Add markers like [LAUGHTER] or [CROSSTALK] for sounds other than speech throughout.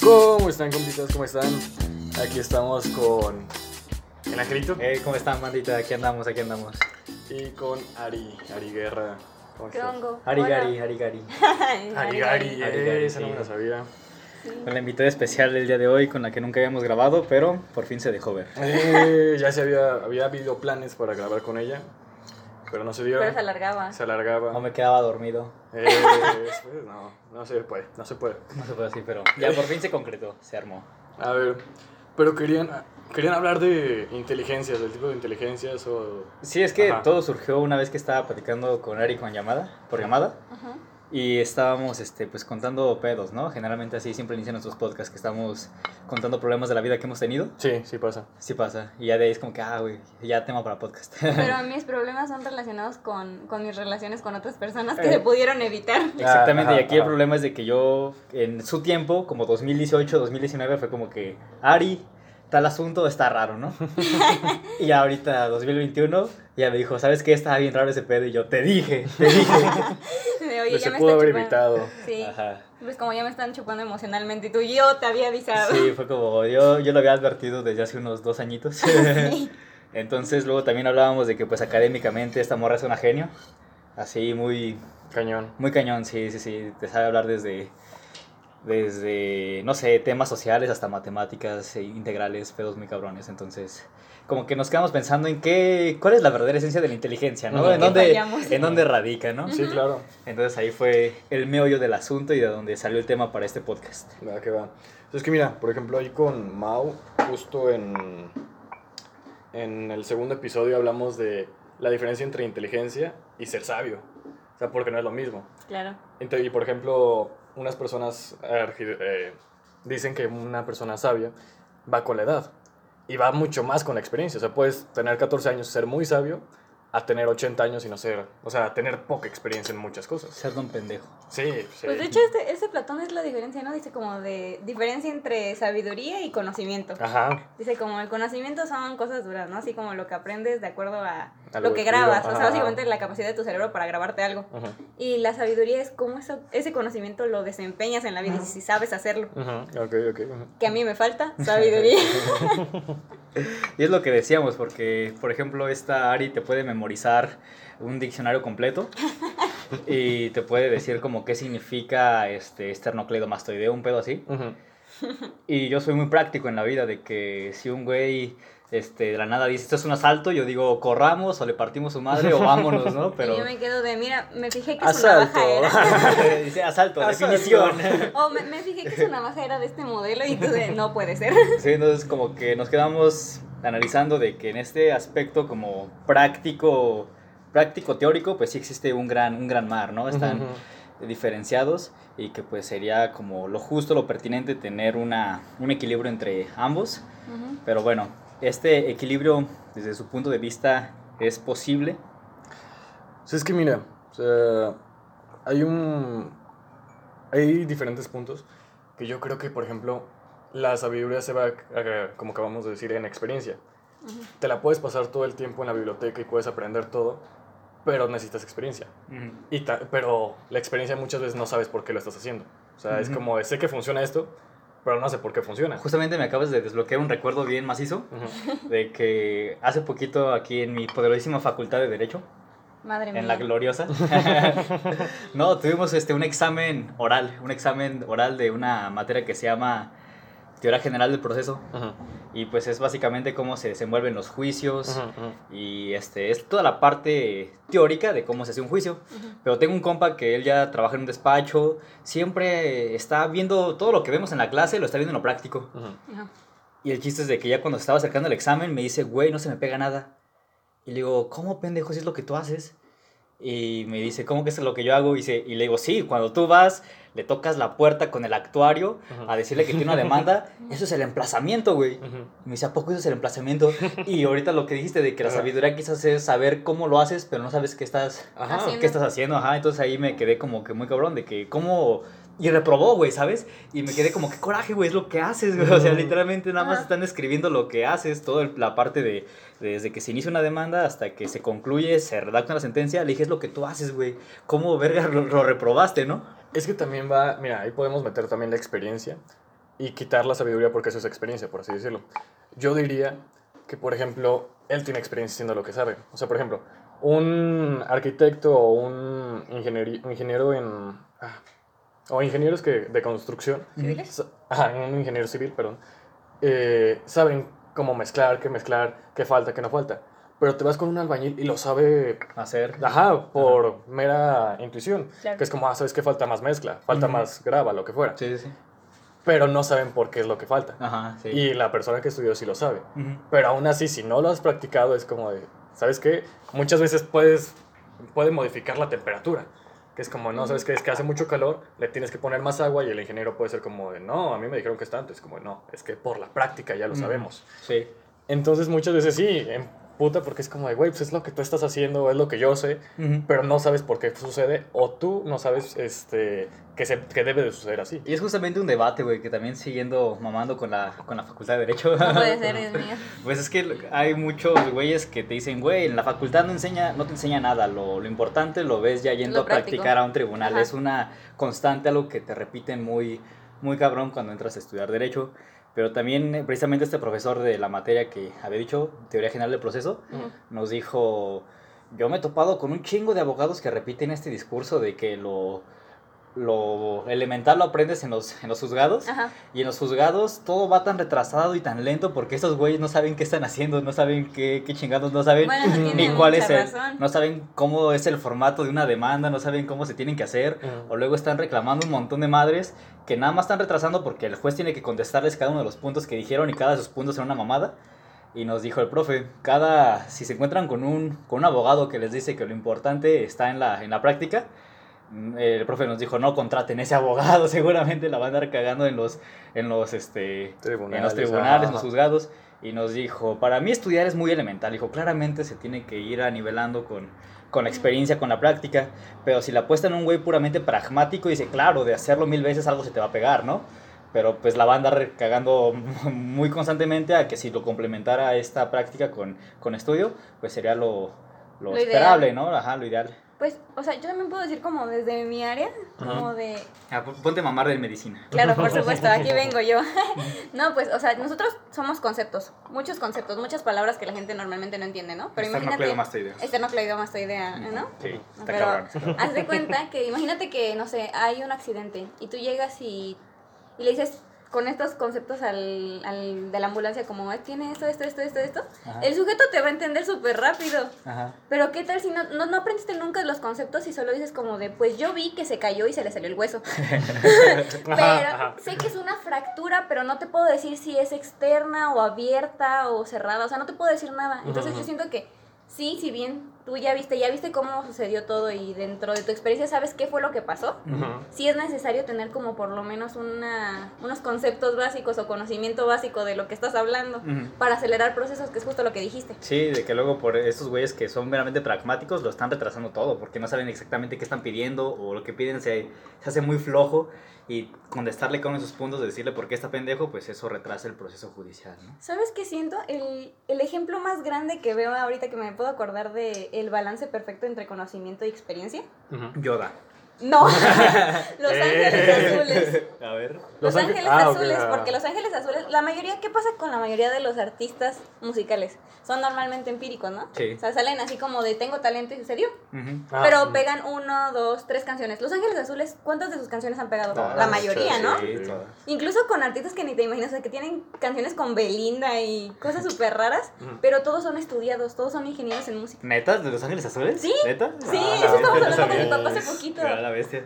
¿Cómo están, compitas? ¿Cómo están? Aquí estamos con el Angelito Eh, ¿Cómo están, bandita? Aquí andamos, aquí andamos. y con Ari, Ari Guerra. ¿Cómo ¿Qué estás? hongo? Harigari, Harigari. Ari Gari, Ari, [LAUGHS] esa no sí. me la sabía. Con la invitada especial del día de hoy, con la que nunca habíamos grabado, pero por fin se dejó ver. Eh, ya se había, había habido planes para grabar con ella, pero no se dio. Pero se alargaba. Se alargaba. No me quedaba dormido. Eh, pues, no, no se puede, no se puede. No se puede así, pero ya por fin se concretó, se armó. A ver, pero querían, querían hablar de inteligencias, del tipo de inteligencias o... Sí, es que Ajá. todo surgió una vez que estaba platicando con Ari con llamada, por llamada, Ajá. Y estábamos este, pues contando pedos, ¿no? Generalmente así siempre inician nuestros podcasts, que estamos contando problemas de la vida que hemos tenido. Sí, sí pasa. Sí pasa, y ya de ahí es como que, ah, güey, ya tema para podcast. [LAUGHS] Pero mis problemas son relacionados con, con mis relaciones con otras personas que Eh. se pudieron evitar. [LAUGHS] Exactamente, Ajá, y aquí el problema es de que yo, en su tiempo, como 2018, 2019, fue como que, Ari, tal asunto está raro, ¿no? [LAUGHS] y ahorita, 2021, ya me dijo, ¿sabes qué? Estaba bien raro ese pedo, y yo, te dije, te dije. De, Oye, Pero ya se me pudo haber chupando". evitado. Sí. Ajá. Pues como ya me están chupando emocionalmente y tú, yo te había avisado. Sí, fue como, yo, yo lo había advertido desde hace unos dos añitos. [LAUGHS] Sí. Entonces, luego también hablábamos de que, pues, académicamente, esta morra es una genio. Así, muy, Cañón. Muy cañón, sí, sí, sí. Te sabe hablar desde, desde, no sé, temas sociales hasta matemáticas e integrales, pedos muy cabrones. Entonces, como que nos quedamos pensando en qué, cuál es la verdadera esencia de la inteligencia, ¿no? En ¿Qué dónde, fallamos? en dónde radica, ¿no? Sí, claro. Entonces ahí fue el meollo del asunto y de donde salió el tema para este podcast. Va, que va. Es que mira, por ejemplo, ahí con Mau, justo en, en el segundo episodio hablamos de la diferencia entre inteligencia y ser sabio. O sea, porque no es lo mismo. Claro. Ente- Y por ejemplo, unas personas eh, dicen que una persona sabia va con la edad y va mucho más con la experiencia. O sea, puedes tener 14 años y ser muy sabio a tener 80 años y no ser, o sea, tener poca experiencia en muchas cosas. Ser don pendejo. Sí, sí. Pues de hecho, este, ese Platón es la diferencia, ¿no? Dice como de diferencia entre sabiduría y conocimiento. Ajá. Dice como el conocimiento son cosas duras, ¿no? Así como lo que aprendes de acuerdo a Lo que grabas. O ajá. sea, básicamente la capacidad de tu cerebro para grabarte algo. Ajá. Y la sabiduría es cómo eso, ese conocimiento lo desempeñas en la vida y si sabes hacerlo. Ajá. Ok, ok. ajá. Que a mí me falta sabiduría. [LAUGHS] Y es lo que decíamos, porque, por ejemplo, esta Ari te puede memorizar un diccionario completo [LAUGHS] y te puede decir como qué significa este esternocleidomastoideo, un pedo así. Y yo soy muy práctico en la vida de que si un güey este, de la nada dice esto es un asalto, yo digo corramos o le partimos su madre o vámonos, ¿no? [LAUGHS] Y Pero yo me quedo de, mira, me fijé que su Asalto. navaja era. [LAUGHS] dice asalto, Asalto. definición. O me, me fijé que su navaja era de este modelo y tú de, no puede ser. [LAUGHS] Sí, entonces como que nos quedamos analizando de que en este aspecto como práctico, práctico teórico, pues sí existe un gran, un gran mar, ¿no? Están diferenciados y que pues sería como lo justo, lo pertinente tener una, un equilibrio entre ambos. Ujú. Pero bueno, este equilibrio desde su punto de vista es posible. Sea, es que mira, o sea, hay un... Hay diferentes puntos que yo creo que, por ejemplo, la sabiduría se va, eh, como acabamos de decir, en experiencia. Te la puedes pasar todo el tiempo en la biblioteca y puedes aprender todo, pero necesitas experiencia. Y ta- pero la experiencia muchas veces no sabes por qué lo estás haciendo. O sea, es como, sé que funciona esto, pero no sé por qué funciona. Justamente me acabas de desbloquear un recuerdo bien macizo de que hace poquito aquí en mi poderosísima facultad de Derecho, Madre mía. en la gloriosa, [LAUGHS] no, tuvimos este, un examen oral, un examen oral de una materia que se llama Teoría General del Proceso. Ujú. Y pues es básicamente cómo se desenvuelven los juicios. Ujú, ujú. Y este, es toda la parte teórica de cómo se hace un juicio. Pero tengo un compa que él ya trabaja en un despacho, siempre está viendo todo lo que vemos en la clase, lo está viendo en lo práctico. Ajá. Y el chiste es de que ya cuando estaba acercando el examen me dice, güey, no se me pega nada. Y le digo, ¿cómo pendejo si es lo que tú haces? Y me dice, ¿cómo que es lo que yo hago? Y, y le digo, sí, cuando tú vas, le tocas la puerta con el actuario a decirle que tiene una demanda, [LAUGHS] eso es el emplazamiento, güey. Me dice, ¿a poco eso es el emplazamiento? [LAUGHS] Y ahorita lo que dijiste de que la Ajá. sabiduría quizás es saber cómo lo haces, pero no sabes qué estás, Ajá. Haciendo. qué estás haciendo. Ajá, entonces ahí me quedé como que muy cabrón de que cómo Y reprobó, güey, ¿sabes? Y me quedé como, qué coraje, güey, es lo que haces, güey. O sea, literalmente nada más están escribiendo lo que haces, toda la parte de, desde que se inicia una demanda hasta que se concluye, se redacta una sentencia, le dije, es lo que tú haces, güey. ¿Cómo, verga, lo, lo reprobaste, no? Es que también va, mira, ahí podemos meter también la experiencia y quitar la sabiduría porque eso es experiencia, por así decirlo. Yo diría que, por ejemplo, él tiene experiencia haciendo lo que sabe. O sea, por ejemplo, un arquitecto o un ingeniero en... ah, o ingenieros que, de construcción, ¿Civiles? ajá, un ingeniero civil, perdón, eh, saben cómo mezclar, qué mezclar, qué falta, qué no falta. Pero te vas con un albañil y lo sabe Hacer. Ajá, por mera intuición. Claro. Que es como, ah, ¿sabes qué? Falta más mezcla, falta Ujú. más grava, lo que fuera. Sí, sí, sí. Pero no saben por qué es lo que falta. Ajá, sí. Y la persona que estudió sí lo sabe. Ujú. Pero aún así, si no lo has practicado, es como de, ¿sabes qué? Muchas veces puedes, puede modificar la temperatura. Que es como, no, ¿sabes qué? Es que hace mucho calor, le tienes que poner más agua y el ingeniero puede ser como de, no, a mí me dijeron que es tanto. Es como, no, es que por la práctica ya lo sabemos. Sí. Entonces muchas veces sí, en puta porque es como de, güey, pues es lo que tú estás haciendo, es lo que yo sé Ujú. pero no sabes por qué sucede o tú no sabes este que, se, que debe de suceder así. Y es justamente un debate, güey, que también siguiendo mamando con la, con la facultad de Derecho. No puede ser, [LAUGHS] Dios mío. Pues es que hay muchos güeyes que te dicen, güey, en la facultad no, enseña, no te enseña nada, lo, lo importante lo ves ya yendo Lo a práctico. practicar a un tribunal. Ajá. Es una constante, algo que te repiten muy, muy cabrón cuando entras a estudiar Derecho. Pero también, eh, precisamente, este profesor de la materia que había dicho, Teoría General del Proceso, nos dijo, yo me he topado con un chingo de abogados que repiten este discurso de que lo, lo elemental lo aprendes en los, en los juzgados. Ajá. Y en los juzgados todo va tan retrasado y tan lento porque esos güeyes no saben qué están haciendo, no saben qué, qué chingados, no saben Bueno, ni cuál es el, razón. no saben cómo es el formato de una demanda, no saben cómo se tienen que hacer, o luego están reclamando un montón de madres que nada más están retrasando porque el juez tiene que contestarles cada uno de los puntos que dijeron y cada de sus puntos era una mamada. Y nos dijo el profe, cada, si se encuentran con un, con un abogado que les dice que lo importante está en la, en la práctica, el profe nos dijo, no contraten ese abogado, [LAUGHS] seguramente la van a andar cagando en los, en los, este, en los tribunales, en los juzgados. Y nos dijo, para mí estudiar es muy elemental. Dijo, claramente se tiene que ir anivelando con, con la experiencia, con la práctica. Pero si la apuesta en un güey puramente pragmático, dice, claro, de hacerlo mil veces algo se te va a pegar, ¿no? Pero pues la va a andar cagando [LAUGHS] muy constantemente a que si lo complementara esta práctica con, con estudio, pues sería lo, lo, Lo esperable, ideal. ¿no? Ajá, lo ideal. Pues, o sea, yo también puedo decir como desde mi área, como de... Ah, pon- ponte mamar de medicina. Claro, por [LAUGHS] supuesto, aquí vengo yo. [LAUGHS] no, pues, o sea, nosotros somos conceptos, muchos conceptos, muchas palabras que la gente normalmente no entiende, ¿no? Pero imagínate... Esternocleidomastoidea, ¿no? Sí, está Pero cabrón. haz de cuenta que imagínate que, no sé, hay un accidente y tú llegas y, y le dices con estos conceptos al, al de la ambulancia como, "Eh, tiene esto, esto, esto, esto, esto. Ajá. El sujeto te va a entender súper rápido. Ajá. Pero ¿qué tal si no, no, no aprendiste nunca los conceptos y solo dices como de, pues yo vi que se cayó y se le salió el hueso? [LAUGHS] [LAUGHS] pero ajá. sé que es una fractura, pero no te puedo decir si es externa o abierta o cerrada, o sea, no te puedo decir nada. Entonces yo siento que sí, si bien tú ya viste, ya viste cómo sucedió todo y dentro de tu experiencia sabes qué fue lo que pasó, Ujú. sí es necesario tener como por lo menos una, unos conceptos básicos o conocimiento básico de lo que estás hablando para acelerar procesos, que es justo lo que dijiste. Sí, de que luego por estos güeyes que son meramente pragmáticos lo están retrasando todo, porque no saben exactamente qué están pidiendo o lo que piden se, se hace muy flojo y contestarle con esos puntos, decirle por qué está pendejo, pues eso retrasa el proceso judicial, ¿no? ¿Sabes qué siento? El, el ejemplo más grande que veo ahorita que me puedo acordar de el balance perfecto entre conocimiento y experiencia. Ujú. Yoda. No, [LAUGHS] [LAUGHS] Los Ángeles Azules. A ver. Los, Los Ángeles Ángeles- ah, Azules, porque Los Ángeles Azules, la mayoría, ¿qué pasa con la mayoría de los artistas musicales? Son normalmente empíricos, ¿no? Sí. O sea, salen así como de tengo talento y sucedió. Ah, pero pegan uno, dos, tres canciones. Los Ángeles Azules, ¿cuántas de sus canciones han pegado? Todas, la mayoría, ¿no? Sí, Sí. todas. Incluso con artistas que ni te imaginas, o sea, que tienen canciones con Belinda y cosas [LAUGHS] súper raras, pero todos son estudiados, todos son ingenieros en música. ¿Neta? ¿De Los Ángeles Azules? Sí, ¿Neta? Sí, Ah, eso estamos hablando con mi papá hace poquito. La bestia.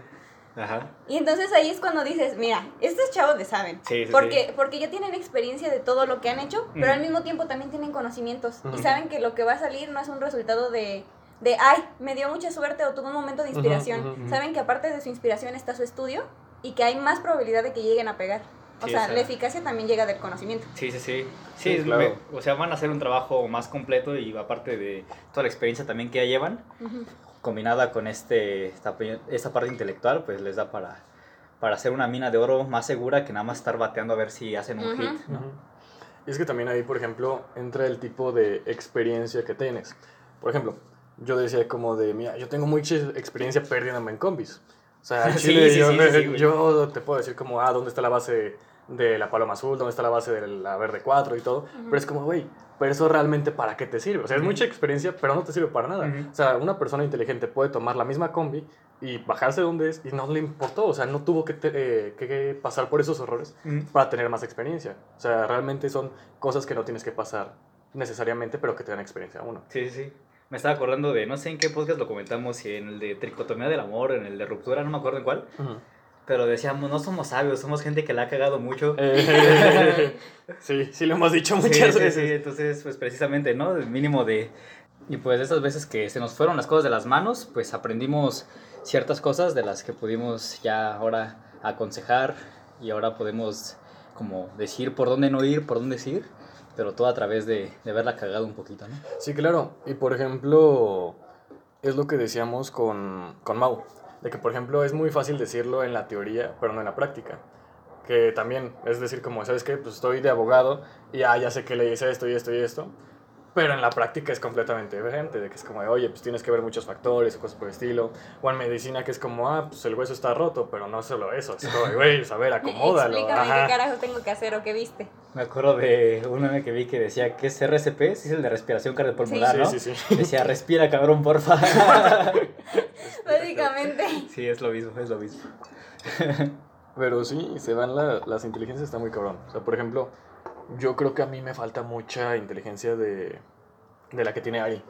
Ajá. Y entonces ahí es cuando dices, mira, estos chavos le saben. Sí, sí, porque, sí. porque ya tienen experiencia de todo lo que han hecho, pero al mismo tiempo también tienen conocimientos. Y saben que lo que va a salir no es un resultado de, de, ay, me dio mucha suerte o tuve un momento de inspiración. ujú, ujú. Saben que aparte de su inspiración está su estudio y que hay más probabilidad de que lleguen a pegar. O Sí, sea, o sea- la eficacia también llega del conocimiento. Sí, sí, sí. Sí, Sí, claro. me- o sea, van a hacer un trabajo más completo y aparte de toda la experiencia también que ya llevan, Ujú. Combinada con este, esta, esta parte intelectual, pues les da para, para hacer una mina de oro más segura que nada más estar bateando a ver si hacen un Ujú. hit, ¿no? Ujú. Y es que también ahí, por ejemplo, entra el tipo de experiencia que tienes. Por ejemplo, yo decía como de, mira, yo tengo mucha experiencia perdiéndome en combis. O sea, [LAUGHS] en Sí, Chile sí, yo, sí, sí, sí, güey. yo te puedo decir como, ah, ¿dónde está la base de la paloma azul? ¿Dónde está la base de la verde 4 y todo? Pero es como, güey, pero eso realmente para qué te sirve? O sea, es mucha experiencia, pero no te sirve para nada. Ujú. O sea, una persona inteligente puede tomar la misma combi y bajarse donde es y no le importó. O sea, no tuvo que, te- eh, que pasar por esos errores para tener más experiencia. O sea, realmente son cosas que no tienes que pasar necesariamente, pero que te dan experiencia a uno. Sí, sí, sí. Me estaba acordando de, no sé en qué podcast lo comentamos, si en el de tricotomía del amor, en el de ruptura, no me acuerdo en cuál, pero decíamos, no somos sabios, somos gente que la ha cagado mucho. Eh, [LAUGHS] sí, sí lo hemos dicho Sí, muchas sí, veces. sí, entonces, pues precisamente, ¿no? El mínimo de... Y pues de esas veces que se nos fueron las cosas de las manos, pues aprendimos ciertas cosas de las que pudimos ya ahora aconsejar y ahora podemos como decir por dónde no ir, por dónde sí ir, pero todo a través de, de verla cagado un poquito, ¿no? Sí, claro. Y por ejemplo, es lo que decíamos con, con Mau. De que, por ejemplo, es muy fácil decirlo en la teoría, pero no en la práctica. Que también, es decir, como, ¿sabes qué? Pues estoy de abogado y ah, ya sé que le hice esto y esto y esto. Pero en la práctica es completamente diferente, de que es como, de, oye, pues tienes que ver muchos factores o cosas por el estilo. O en medicina que es como, ah, pues el hueso está roto, pero no solo eso. Es como, güey, pues, a ver, [LAUGHS] acomódalo. Explícame Ajá. qué carajo tengo que hacer o qué viste. Me acuerdo de un meme que vi que decía que es RCP, sí es el de respiración cardiopulmonar, Sí, ¿no? sí, sí. Decía, respira cabrón, porfa. [LAUGHS] Básicamente. sí, es lo mismo, es lo mismo. Pero sí, se van la- las inteligencias, está muy cabrón. O sea, por ejemplo, yo creo que a mí me falta mucha inteligencia de, de la que tiene Ari.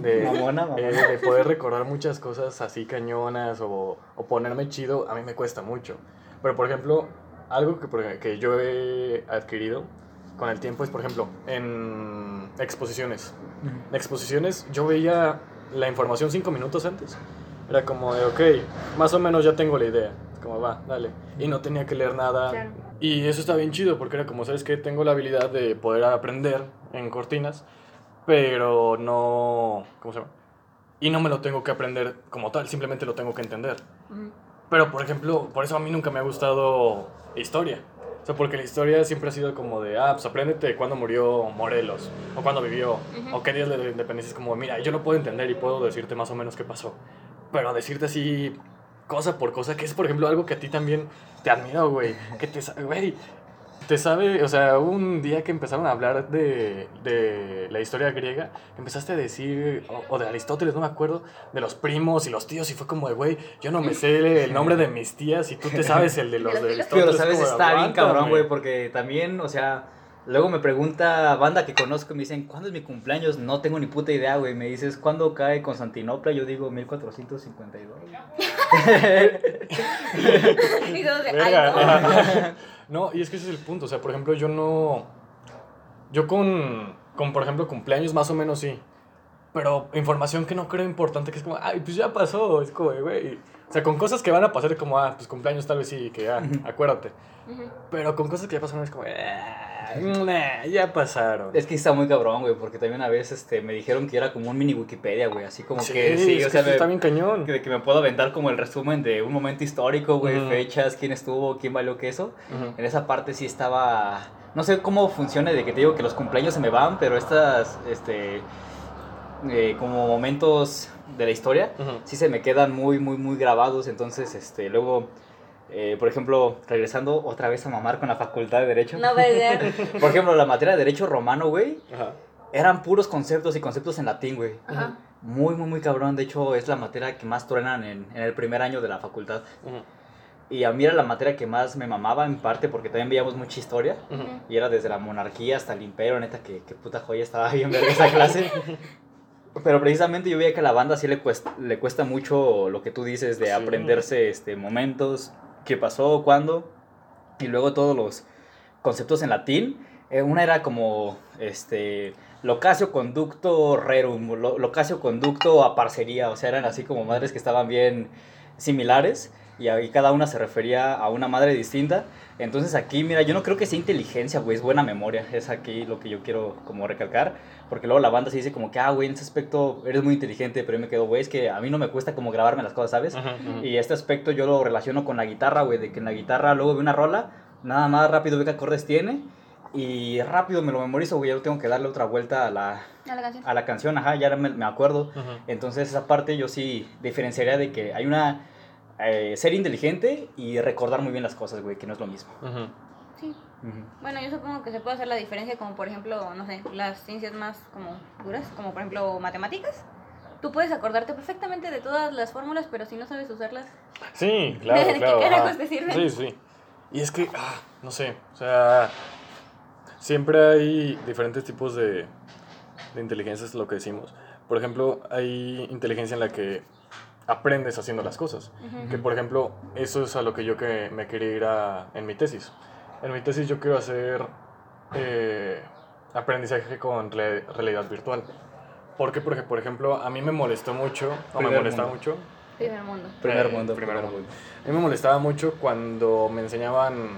De, mamona, mamona. eh, de poder recordar muchas cosas así cañonas o, o ponerme chido, a mí me cuesta mucho. Pero, por ejemplo, algo que, que yo he adquirido con el tiempo es, por ejemplo, en exposiciones. En exposiciones yo veía la información cinco minutos antes. Era como de, ok, más o menos ya tengo la idea. Es como, va, dale. Y no tenía que leer nada. Claro. Y eso está bien chido porque era como, ¿sabes que Tengo la habilidad de poder aprender en cortinas, pero no... ¿Cómo se llama? Y no me lo tengo que aprender como tal, simplemente lo tengo que entender. Pero, por ejemplo, por eso a mí nunca me ha gustado historia. O sea, porque la historia siempre ha sido como de, ah, pues apréndete cuándo murió Morelos, o cuándo vivió, Ujú. o qué días de la independencia. Es como, mira, yo lo puedo entender y puedo decirte más o menos qué pasó. Pero decirte así, cosa por cosa, que es, por ejemplo, algo que a ti también te admiro, güey. Que te sabe, güey. Te sabe, o sea, un día que empezaron a hablar de, de la historia griega, empezaste a decir, o, o de Aristóteles, no me acuerdo, de los primos y los tíos, y fue como de, güey, yo no me sé el nombre de mis tías y tú te sabes el de los [LAUGHS] de Aristóteles. Pero, es ¿sabes? Está bien cabrón, güey, porque también, o sea, luego me pregunta banda que conozco y me dicen, ¿cuándo es mi cumpleaños? No tengo ni puta idea, güey. Me dices, ¿cuándo cae Constantinopla? Yo digo, 1452. [LAUGHS] Y todos de, ay, [LAUGHS] no, y es que ese es el punto. O sea, por ejemplo, yo no. Yo con, con, por ejemplo, cumpleaños más o menos sí. Pero información que no creo importante, que es como, ay, pues ya pasó. Es como, güey. O sea, con cosas que van a pasar, como, ah, pues cumpleaños tal vez sí, que ah, acuérdate. Pero con cosas que ya pasaron es como, "Ah, nah, ya pasaron. Es que está muy cabrón, güey, porque también a veces este, me dijeron que era como un mini Wikipedia, güey, así como sí, que sí, es o que sea, eso me- está bien cañón. que, que me puedo aventar como el resumen de un momento histórico, güey, fechas, quién estuvo, quién valió queso. Ujú. En esa parte sí estaba. No sé cómo funciona de que te digo que los cumpleaños se me van, pero estas, este. eh, como momentos de la historia, sí se me quedan muy, muy, muy grabados. Entonces, este, luego, eh, por ejemplo, regresando otra vez a mamar con la facultad de Derecho. No puede ser. [LAUGHS] Por ejemplo, la materia de Derecho Romano, güey, Ajá. eran puros conceptos y conceptos en latín, güey. Ajá. Muy, muy, muy cabrón. De hecho, es la materia que más truenan en, en el primer año de la facultad. Ujú. Y a mí era la materia que más me mamaba, en parte porque también veíamos mucha historia. Y era desde la monarquía hasta el imperio, neta, que, que puta joya estaba bien ver esa clase. [LAUGHS] Pero precisamente yo veía que a la banda sí le cuesta, le cuesta mucho lo que tú dices de Sí. aprenderse este, momentos, qué pasó, cuándo. Y luego todos los conceptos en latín. Eh, una era como, este, locasio conducto rerum, lo- locasio conducto a parcería. O sea, eran así como madres que estaban bien similares. Y ahí cada una se refería a una madre distinta. Entonces aquí, mira, yo no creo que sea inteligencia, güey, es buena memoria. Es aquí lo que yo quiero como recalcar. Porque luego la banda se dice como que, ah, güey, en ese aspecto eres muy inteligente, pero yo me quedo, güey, es que a mí no me cuesta como grabarme las cosas, ¿sabes? Ujú. Y este aspecto yo lo relaciono con la guitarra, güey, de que en la guitarra luego veo una rola, nada más rápido veo qué acordes tiene y rápido me lo memorizo, güey, ya no tengo que darle otra vuelta a la, A la canción. a la canción, ajá, ya me, me acuerdo. Entonces esa parte yo sí diferenciaría de que hay una... eh, ser inteligente y recordar muy bien las cosas, güey, que no es lo mismo. Sí. Bueno, yo supongo que se puede hacer la diferencia como por ejemplo, no sé, las ciencias más como duras, como por ejemplo matemáticas. Tú puedes acordarte perfectamente de todas las fórmulas, pero si no sabes usarlas, Sí, [LAUGHS] claro, ¿De qué claro. carajos ajá. te sirven? Sí, sí. Y es que, ah, no sé, o sea, siempre hay diferentes tipos de, de inteligencia, es lo que decimos. Por ejemplo, hay inteligencia en la que aprendes haciendo las cosas. Ujú. Que, por ejemplo, eso es a lo que yo que me quería ir a, en mi tesis. En mi tesis yo quiero hacer eh, aprendizaje con re- realidad virtual. Porque, porque, por ejemplo, a mí me molestó mucho, o me molestaba mundo. mucho, primer mundo. Primer mundo, primer primer mundo. mundo. a mí me molestaba mucho cuando me enseñaban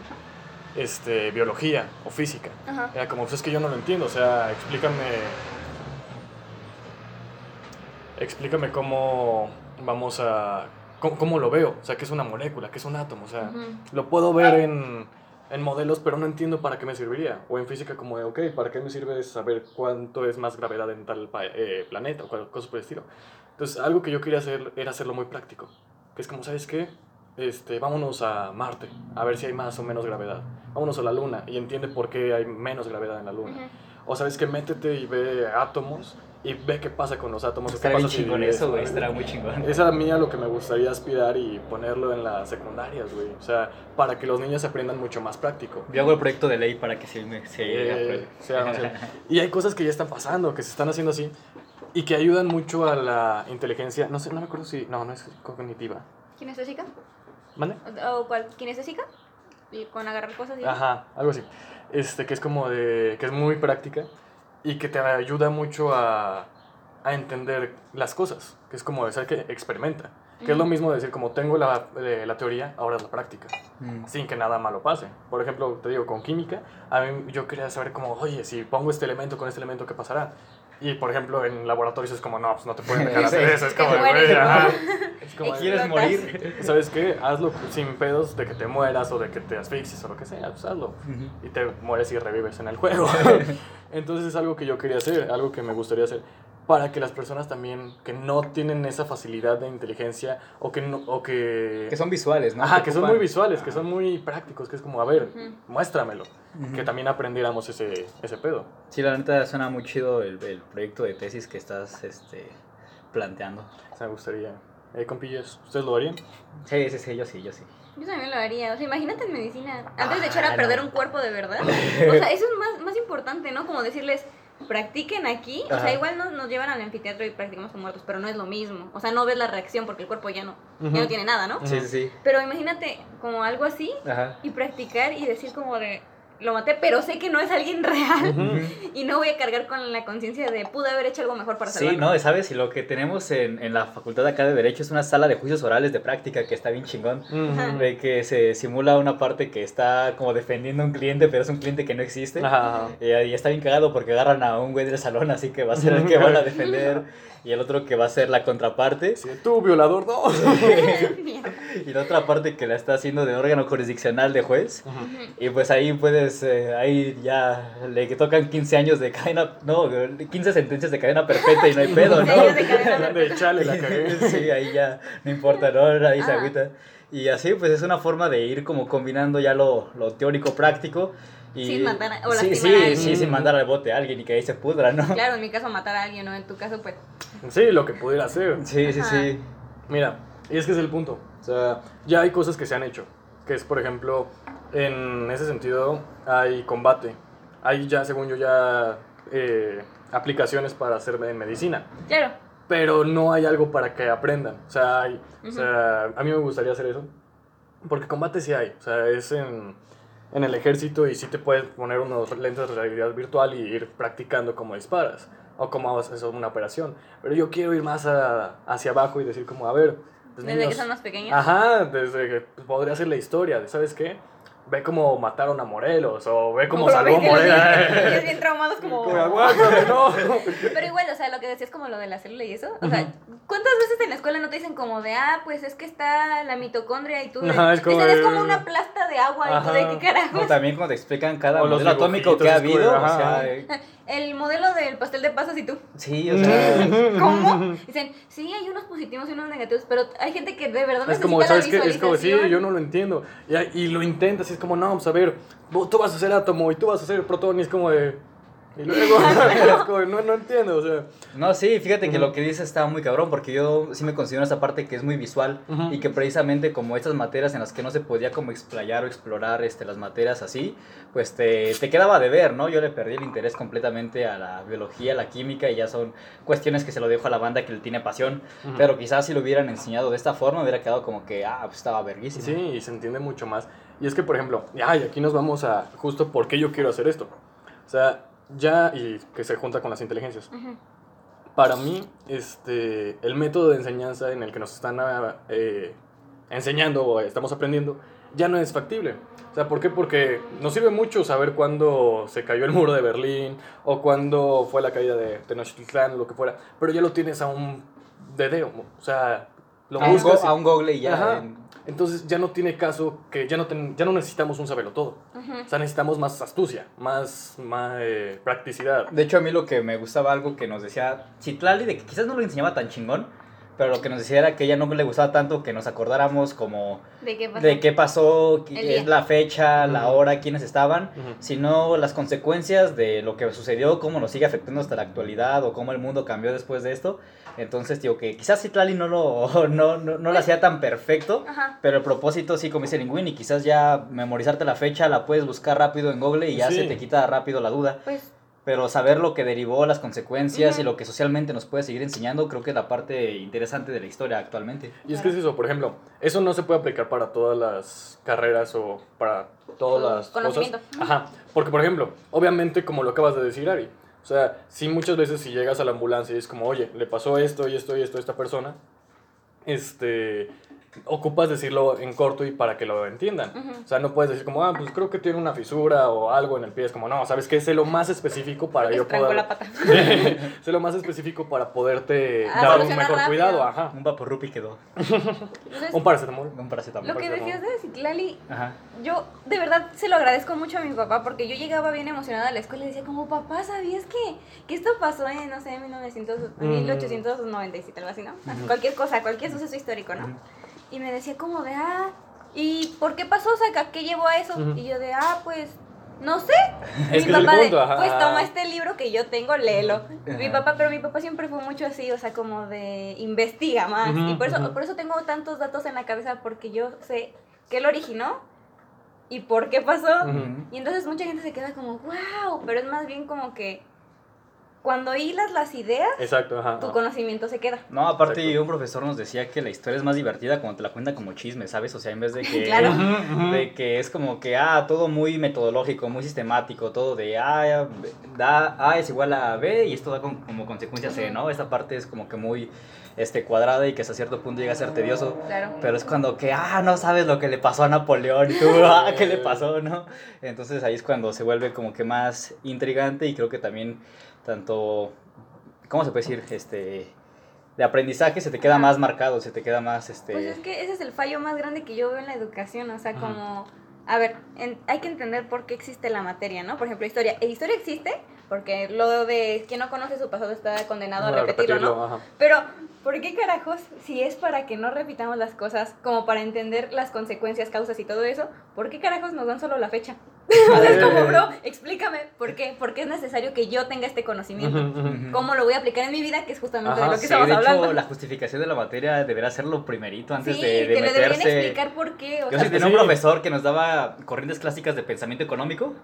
este, biología o física. Ajá. Era como, pues es que yo no lo entiendo, o sea, explícame. Explícame cómo vamos a. Cómo, cómo lo veo, o sea, que es una molécula, que es un átomo, o sea, lo puedo ver en, en modelos, pero no entiendo para qué me serviría. O en física, como, de, ok, ¿para qué me sirve saber cuánto es más gravedad en tal eh, planeta o cosas por el estilo? Entonces, algo que yo quería hacer era hacerlo muy práctico. Que es como, ¿sabes qué? Este, vámonos a Marte, a ver si hay más o menos gravedad. Vámonos a la Luna y entiende por qué hay menos gravedad en la Luna. O sabes que métete y ve átomos y ve qué pasa con los átomos. Estaría bien chingón eso, güey, estaría muy chingón. es a mí a lo que me gustaría aspirar y ponerlo en las secundarias, güey. O sea, para que los niños aprendan mucho más práctico. Yo hago el proyecto de ley para que se, me, se Eh, sea, no [LAUGHS] sé. Y hay cosas que ya están pasando, que se están haciendo así y que ayudan mucho a la inteligencia. No sé, no me acuerdo si. No, no es cognitiva. ¿Kinestésica? ¿Vale? ¿O cuál? ¿Kinestésica? Y con agarrar cosas y... Ajá, algo así. Este, que es como de. que es muy práctica y que te ayuda mucho a, a entender las cosas. Que es como de ser que experimenta. Que es lo Ujú. mismo de decir, como tengo la, eh, la teoría, ahora es la práctica. Mm. sin que nada malo pase. Por ejemplo, te digo, con química, a mí yo quería saber como, oye, si pongo este elemento con este elemento, ¿qué pasará? Y, por ejemplo, en laboratorios es como, no, pues no te pueden [LAUGHS] dejar hacer Sí. eso. Es como, güey. [LAUGHS] Es como, ¿Quieres morir? [LAUGHS] ¿sabes qué? Hazlo sin pedos de que te mueras o de que te asfixies o lo que sea, pues hazlo. Ujú. Y te mueres y revives en el juego. [LAUGHS] [LAUGHS] Entonces es algo que yo quería hacer, algo que me gustaría hacer. Para que las personas también que no tienen esa facilidad de inteligencia o que no, o que Que son visuales, ¿no? Ajá, que son muy visuales, que son muy prácticos, que es como, a ver, Ujú. muéstramelo. Ujú. Que también aprendiéramos ese, ese pedo. Sí, la neta suena muy chido el, el proyecto de tesis que estás este, planteando. O sea, me gustaría. Eh, compillas, ¿ustedes lo harían? Sí, sí, sí, yo sí, yo sí. Yo también lo haría. O sea, imagínate en medicina. Antes de Ah, echar a perder no. un cuerpo de verdad. O sea, eso es más, más importante, ¿no? Como decirles, practiquen aquí. O sea, igual nos, nos llevan al anfiteatro y practicamos con muertos, pero no es lo mismo. O sea, no ves la reacción porque el cuerpo ya no, ya no tiene nada, ¿no? Sí, sí, sí. Pero imagínate como algo así Ajá. y practicar y decir como de, lo maté, pero sé que no es alguien [LAUGHS] real. Y no voy a cargar con la conciencia de, pude haber hecho algo mejor para Sí, salvarlo. no, sabes, y lo que tenemos en, en la facultad acá de Derecho es una sala de juicios orales de práctica que está bien chingón. Ujú. De que se simula una parte que está como defendiendo a un cliente, pero es un cliente que no existe. Ajá, ajá. Y ahí está bien cagado porque agarran a un güey del salón, así que va a ser el que [LAUGHS] van a defender. Y el otro que va a ser la contraparte. Sí, tú, violador, no. [LAUGHS] [LAUGHS] Y la otra parte que la está haciendo de órgano jurisdiccional de juez. Ujú. Y pues ahí puedes, eh, ahí ya le tocan 15 años de cadena, no, 15 sentencias de cadena perpetua y no hay [LAUGHS] pedo, ¿no? De chale, la. Sí, ahí ya no importa, ¿no? Ahí se agüita. Y así, pues es una forma de ir como combinando ya lo, lo teórico práctico. Y, Sin matar a- o sí, sí, a alguien. sí, sin mandar al bote a alguien y que ahí se pudra, ¿no? Claro, en mi caso matar a alguien, ¿no? En tu caso, pues... Sí, lo que pudiera hacer. Sí, sí, sí. Mira, y es que es el punto. O sea, ya hay cosas que se han hecho. Que es, por ejemplo, en ese sentido, hay combate. Hay ya, según yo, ya eh, aplicaciones para hacer en medicina. Claro. pero no hay algo para que aprendan. O sea, hay- o Ujú. sea, a mí me gustaría hacer eso. Porque combate sí hay. O sea, es en, en el ejército y sí te puedes poner unos lentes de realidad virtual y ir practicando cómo disparas o cómo haces una operación. Pero yo quiero ir más a- hacia abajo y decir como, a ver, pues, Desde que niños- son más pequeños. Ajá, desde que pues, podría ser la historia ¿sabes qué? Ve cómo mataron a Morelos o ve cómo lo salvó a ves que los niños- [LAUGHS] ellos Morelos. bien traumados como... Como, aguántame, no. Pero igual, o sea, lo que decías como lo de la célula y eso. O sea, ¿cuántas veces en la escuela no te dicen como de, ah, pues es que está la mitocondria y tú de, [LAUGHS] Ajá, es como "Esa es como una plasta de agua y tú de Ajá. qué carajos? O también cuando te explican cada O modelo atómico que ha habido, ajá. o sea, eh, [LAUGHS] El modelo del pastel de pasas y tú. sí, o sea, ¿Cómo? Dicen, sí, hay unos positivos y unos negativos, pero hay gente que de verdad Es necesita como, la ¿sabes qué? Es como, sí, visualización. yo no lo entiendo. Y, y lo intentas es como, no, pues a ver, tú vas a ser átomo y tú vas a ser protón y es como de... Y luego, [LAUGHS] [LAUGHS] es como, no, no entiendo, o sea... No, sí, fíjate que Ujú. lo que dices está muy cabrón, porque yo sí me considero esa parte que es muy visual Ujú. y que precisamente como estas materias en las que no se podía como explayar o explorar este, las materias así, pues te, te quedaba de ver, ¿no? Yo le perdí el interés completamente a la biología, a la química y ya son cuestiones que se lo dejo a la banda que le tiene pasión, Ujú. pero quizás si lo hubieran enseñado de esta forma hubiera quedado como que, ah, pues estaba verguísimo. Sí, y se entiende mucho más. Y es que, por ejemplo, ay, aquí nos vamos a justo por qué yo quiero hacer esto. O sea, ya, y que se junta con las inteligencias. Ujú. Para mí, este, el método de enseñanza en el que nos están ah, eh, enseñando o estamos aprendiendo ya no es factible. O sea, ¿por qué? Porque nos sirve mucho saber cuándo se cayó el muro de Berlín o cuándo fue la caída de Tenochtitlán, lo que fuera, pero ya lo tienes a un dedeo. O sea, lo a, un buscas go- y- a un google y ya. Ajá. en- Entonces ya no tiene caso que ya no, ten- ya no necesitamos un saberlo todo. Ujú. O sea, necesitamos más astucia, más, más eh, practicidad. De hecho, a mí lo que me gustaba algo que nos decía Citlali, de que quizás no lo enseñaba tan chingón, pero lo que nos decía era que ella no le gustaba tanto que nos acordáramos como ¿De qué pasa? de qué pasó, es la fecha, la Ujú. hora, quiénes estaban, Ujú. sino las consecuencias de lo que sucedió, cómo nos sigue afectando hasta la actualidad o cómo el mundo cambió después de esto. Entonces, digo que quizás Citlali no lo, [LAUGHS] no, no, no lo hacía tan perfecto, Ajá. pero el propósito sí, como dice Linguini, quizás ya memorizarte la fecha, la puedes buscar rápido en Google y ya Sí. se te quita rápido la duda. Pues, Pero saber lo que derivó, las consecuencias Ujú. y lo que socialmente nos puede seguir enseñando, creo que es la parte interesante de la historia actualmente. Y es que es eso, por ejemplo, eso no se puede aplicar para todas las carreras o para todas las conocimiento. cosas. Ajá, porque por ejemplo, obviamente como lo acabas de decir, Ari, sea, sí muchas veces si llegas a la ambulancia y es como, oye, le pasó esto y esto y esto a esta persona, este, ocupas decirlo en corto y para que lo entiendan. O sea, no puedes decir como, ah, pues creo que tiene una fisura o algo en el pie. Es como, no, ¿sabes qué? Sé lo más específico para yo poder... la pata. [LAUGHS] sé lo más específico para poderte Ah, dar un mejor rápido. cuidado. Ajá. Un vaporrupi quedó, Entonces, Un paracetamol. un paracetamol. lo que decías de Citlali, Ajá. yo de verdad se lo agradezco mucho a mi papá porque yo llegaba bien emocionada a la escuela y decía como, papá, ¿sabías que, que esto pasó en, no sé, 1900, Mm. 1897, algo así, ¿no? Cualquier cosa, cualquier suceso histórico, ¿no? Y me decía como de, ah, ¿y por qué pasó? O sea, ¿qué llevó a eso? Y yo de, ah, pues, no sé. [LAUGHS] Es mi que papá de, ajá. pues toma este libro que yo tengo, léelo. Mi papá, pero mi papá siempre fue mucho así, o sea, como de investiga más. Y por eso, por eso tengo tantos datos en la cabeza, porque yo sé qué lo originó y por qué pasó. Y entonces mucha gente se queda como, wow, pero es más bien como que cuando hilas las ideas, Exacto, ajá. tu ajá. conocimiento se queda. No, aparte Exacto. un profesor nos decía que la historia es más divertida cuando te la cuenta como chisme, ¿sabes? O sea, en vez de [LAUGHS] que... Claro. [LAUGHS] De que es como que, ah, todo muy metodológico, muy sistemático, todo de A, da, A es igual a B y esto da con- como consecuencia C, ¿no? Esta parte es como que muy este, cuadrada y que hasta cierto punto llega a ser tedioso. Claro. Pero es cuando que, ah, no sabes lo que le pasó a Napoleón y tú, [LAUGHS] ah, ¿qué le pasó, no? Entonces ahí es cuando se vuelve como que más intrigante y creo que también tanto, ¿cómo se puede decir? Este, de aprendizaje se te queda Ajá. más marcado, se te queda más, este... Pues es que ese es el fallo más grande que yo veo en la educación, o sea, Ajá. como, a ver, en- hay que entender por qué existe la materia, ¿no? Por ejemplo, historia. E historia existe porque lo de quien no conoce su pasado está condenado a repetirlo, ¿no? ajá. Pero, ¿por qué carajos, si es para que no repitamos las cosas, como para entender las consecuencias, causas y todo eso, ¿por qué carajos nos dan solo la fecha? [LAUGHS] o sea, es como, bro, explícame, ¿por qué? ¿Por qué es necesario que yo tenga este conocimiento? ¿Cómo lo voy a aplicar en mi vida? Que es justamente Ajá, de lo que Sí, estamos de hecho, hablando. la justificación de la materia debería ser lo primerito antes sí, de, de que meterse... explicar por qué. O Yo sea, sí tenía Sí. un profesor que nos daba corrientes clásicas de pensamiento económico.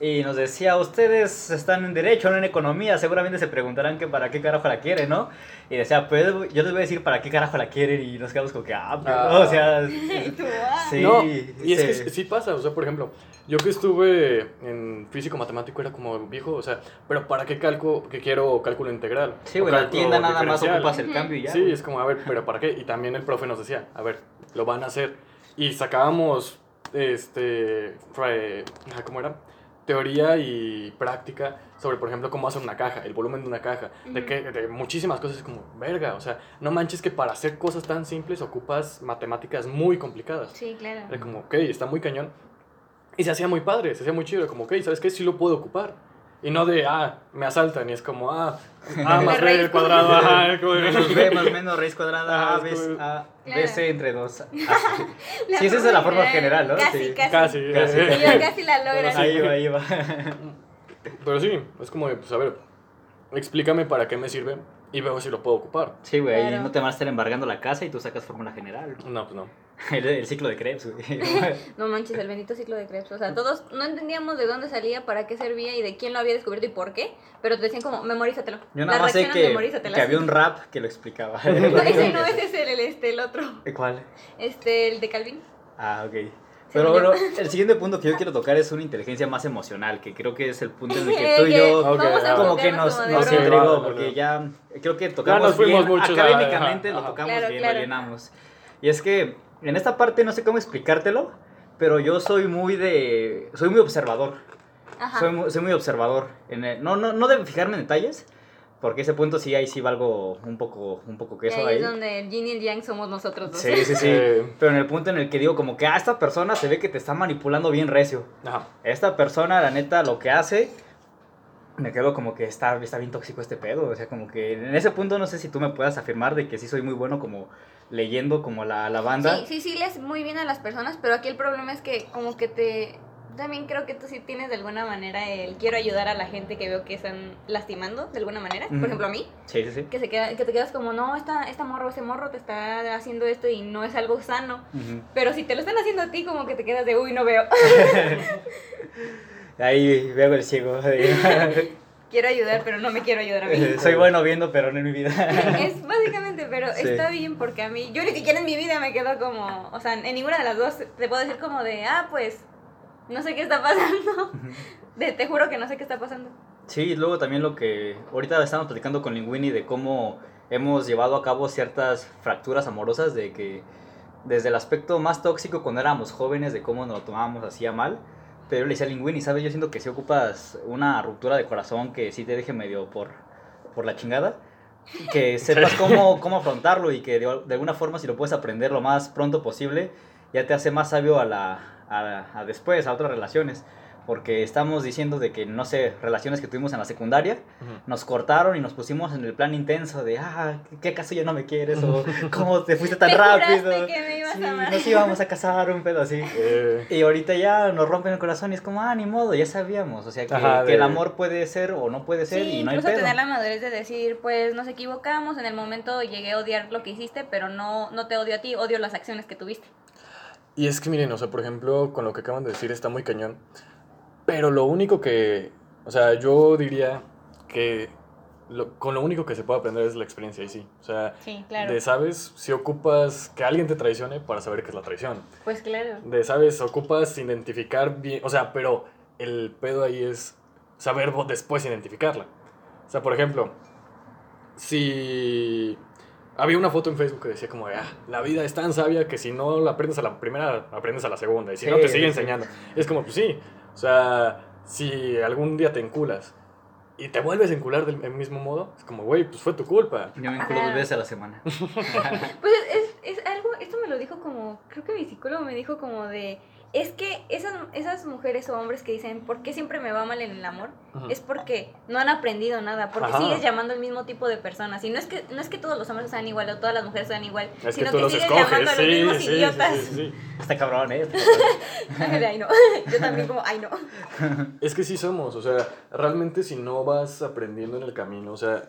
Y nos decía, ustedes están en derecho, no en economía, seguramente se preguntarán que para qué carajo la quieren, ¿no? Y decía, pues yo les voy a decir para qué carajo la quieren y nos quedamos como que, ah, pero, Ah. o sea, [LAUGHS] sí. no, y es que sí. pasa, o sea, por ejemplo, yo que estuve en físico matemático era como viejo, o sea, pero ¿para qué cálculo, que quiero cálculo integral? Sí, güey, en la tienda nada más ocupas el cambio y ya. Sí, güey. es como, a ver, pero ¿para qué? Y también el profe nos decía, a ver, lo van a hacer. Y sacábamos, este, fra- ah, ¿cómo era? Teoría y práctica sobre, por ejemplo, cómo hacer una caja, el volumen de una caja, de, Ujú. que, de muchísimas cosas, como, verga, o sea, no manches que para hacer cosas tan simples ocupas matemáticas muy complicadas. Sí, claro. Era como, ok, está muy cañón. Y se hacía muy padre, se hacía muy chido, como, ok, ¿sabes qué? Sí lo puedo ocupar. Y no de, ah, me asaltan, y es como, ah, [LAUGHS] A más raíz B al cuadrado, ajá, como- Menos [LAUGHS] B más menos raíz cuadrada, A, B, como- A, Claro. BC entre dos. [LAUGHS] Ah, Sí, esa es la forma general, ¿no? Casi, Sí. casi. Casi. Yo casi la logras. Ahí va, ahí va. Pero sí, es como de, pues a ver, explícame para qué me sirve y veo si lo puedo ocupar. Sí, güey, ahí Claro. no te van a estar embargando la casa y tú sacas fórmula general. No, pues no. [LAUGHS] El, el ciclo de Krebs, güey. [LAUGHS] No manches, el bendito ciclo de Krebs. O sea, todos no entendíamos de dónde salía, para qué servía y de quién lo había descubierto y por qué. Pero te decían como, memorízatelo. Yo nada más sé que, que había un rap que lo explicaba. No, [LAUGHS] ese no, ese es el, el, este, el otro. ¿Cuál? Este, el de Calvin. Ah, ok. Pero bueno, el siguiente punto que yo quiero tocar es una inteligencia más emocional, que creo que es el punto en el que [LAUGHS] tú y yo Ok, vamos a como que nos, como nos entregó, porque ya creo que tocamos nos fuimos bien, muchos académicamente ajá, lo tocamos Claro, bien, claro. lo llenamos. Y es que en esta parte no sé cómo explicártelo, pero yo soy muy de... soy muy observador. Ajá. Soy muy, soy muy observador. En el- no, no, no de fijarme en detalles, porque ese punto sí, ahí sí valgo un poco, un poco queso ahí ahí. es donde el yin y el yang somos nosotros dos. Sí, sí, sí. Pero en el punto en el que digo como que, ah, esta persona se ve que te está manipulando bien recio. ajá. Esta persona, la neta, lo que hace, me quedo como que está, está bien tóxico este pedo. O sea, como que en ese punto no sé si tú me puedas afirmar de que sí soy muy bueno como leyendo como la, la banda. Sí, sí, sí, lees muy bien a las personas, pero aquí el problema es que como que te... También creo que tú sí tienes de alguna manera el quiero ayudar a la gente que veo que están lastimando de alguna manera. Por ejemplo, a mí, Sí, sí, sí. que, se queda, que te quedas como, no, esta, esta morro, ese morro te está haciendo esto y no es algo sano. Pero si te lo están haciendo a ti, como que te quedas de, uy, no veo. [LAUGHS] Ahí veo el ciego. [LAUGHS] [LAUGHS] quiero ayudar, pero no me quiero ayudar a mí. soy bueno viendo, pero no en mi vida. Es básicamente, pero Sí. está bien porque a mí, yo ni siquiera en mi vida me quedo como, o sea, en ninguna de las dos te puedo decir como de, ah, pues, no sé qué está pasando. De, te juro que no sé qué está pasando. Sí, y luego también lo que ahorita estamos platicando con Linguini de cómo hemos llevado a cabo ciertas fracturas amorosas de que desde el aspecto más tóxico cuando éramos jóvenes de cómo nos lo tomábamos así a mal, pero yo le decía a Linguini, ¿sabes? Yo siento que si ocupas una ruptura de corazón que sí te deje medio por, por la chingada, que [LAUGHS] sepas cómo, cómo afrontarlo y que de, de alguna forma si lo puedes aprender lo más pronto posible, ya te hace más sabio a la a, a después, a otras relaciones. Porque estamos diciendo de que, no sé, relaciones que tuvimos en la secundaria, nos cortaron y nos pusimos en el plan intenso de, ah, ¿qué acaso ya no me quieres? O ¿cómo te [LAUGHS] fuiste tan rápido? que me ibas Sí, a amar. nos íbamos a casar, un pedo así. Eh, Y ahorita ya nos rompen el corazón y es como, ah, ni modo, ya sabíamos. O sea, que, Ajá, que el amor puede ser o no puede ser Sí, y no hay pedo. tener la madurez de decir, pues nos equivocamos, en el momento llegué a odiar lo que hiciste, pero no, no te odio a ti, odio las acciones que tuviste. Y es que miren, o sea, por ejemplo, con lo que acaban de decir está muy cañón. Pero lo único que, o sea, yo diría que lo- con lo único que se puede aprender es la experiencia y sí. O sea, Sí, de sabes si ocupas que alguien te traicione para saber qué es la traición. Pues claro. De sabes, ocupas identificar bien, o sea, pero el pedo ahí es saber vos después identificarla. O sea, por ejemplo, si había una foto en Facebook que decía como, de, ah, la vida es tan sabia que si no la aprendes a la primera, aprendes a la segunda, y si no te sigue sí. enseñando. Es como, pues sí, o sea, si algún día te enculas y te vuelves a encular del el mismo modo, es como, güey, pues fue tu culpa. Yo me enculo dos veces a la semana. [LAUGHS] Pues es, es algo, esto me lo dijo como, creo que mi psicólogo me dijo como de, es que esas, esas mujeres o hombres que dicen, ¿por qué siempre me va mal en el amor? Es porque no han aprendido nada, porque Ajá. sigues llamando al mismo tipo de personas. Y no es que, no es que todos los hombres sean igual o todas las mujeres sean igual, Es que sino tú que, los sigues escoges, llamando a los sí, mismos sí, idiotas. sí, sí, sí. Está cabrón, ¿eh? [LAUGHS] Ay no. [LAUGHS] Yo también como, ay no. Es que sí somos, o sea, realmente si no vas aprendiendo en el camino, o sea,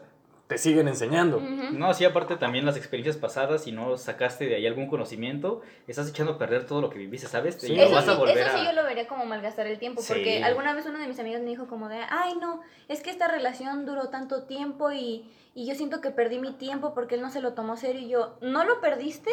te siguen enseñando. No, sí, aparte también las experiencias pasadas, si no sacaste de ahí algún conocimiento, estás echando a perder todo lo que viviste, ¿sabes? Sí. Y no Eso, vas sí, a volver eso sí yo lo vería como malgastar el tiempo, Sí. porque alguna vez uno de mis amigos me dijo como de, ay no, es que esta relación duró tanto tiempo y, y yo siento que perdí mi tiempo porque él no se lo tomó serio y yo, ¿no lo perdiste?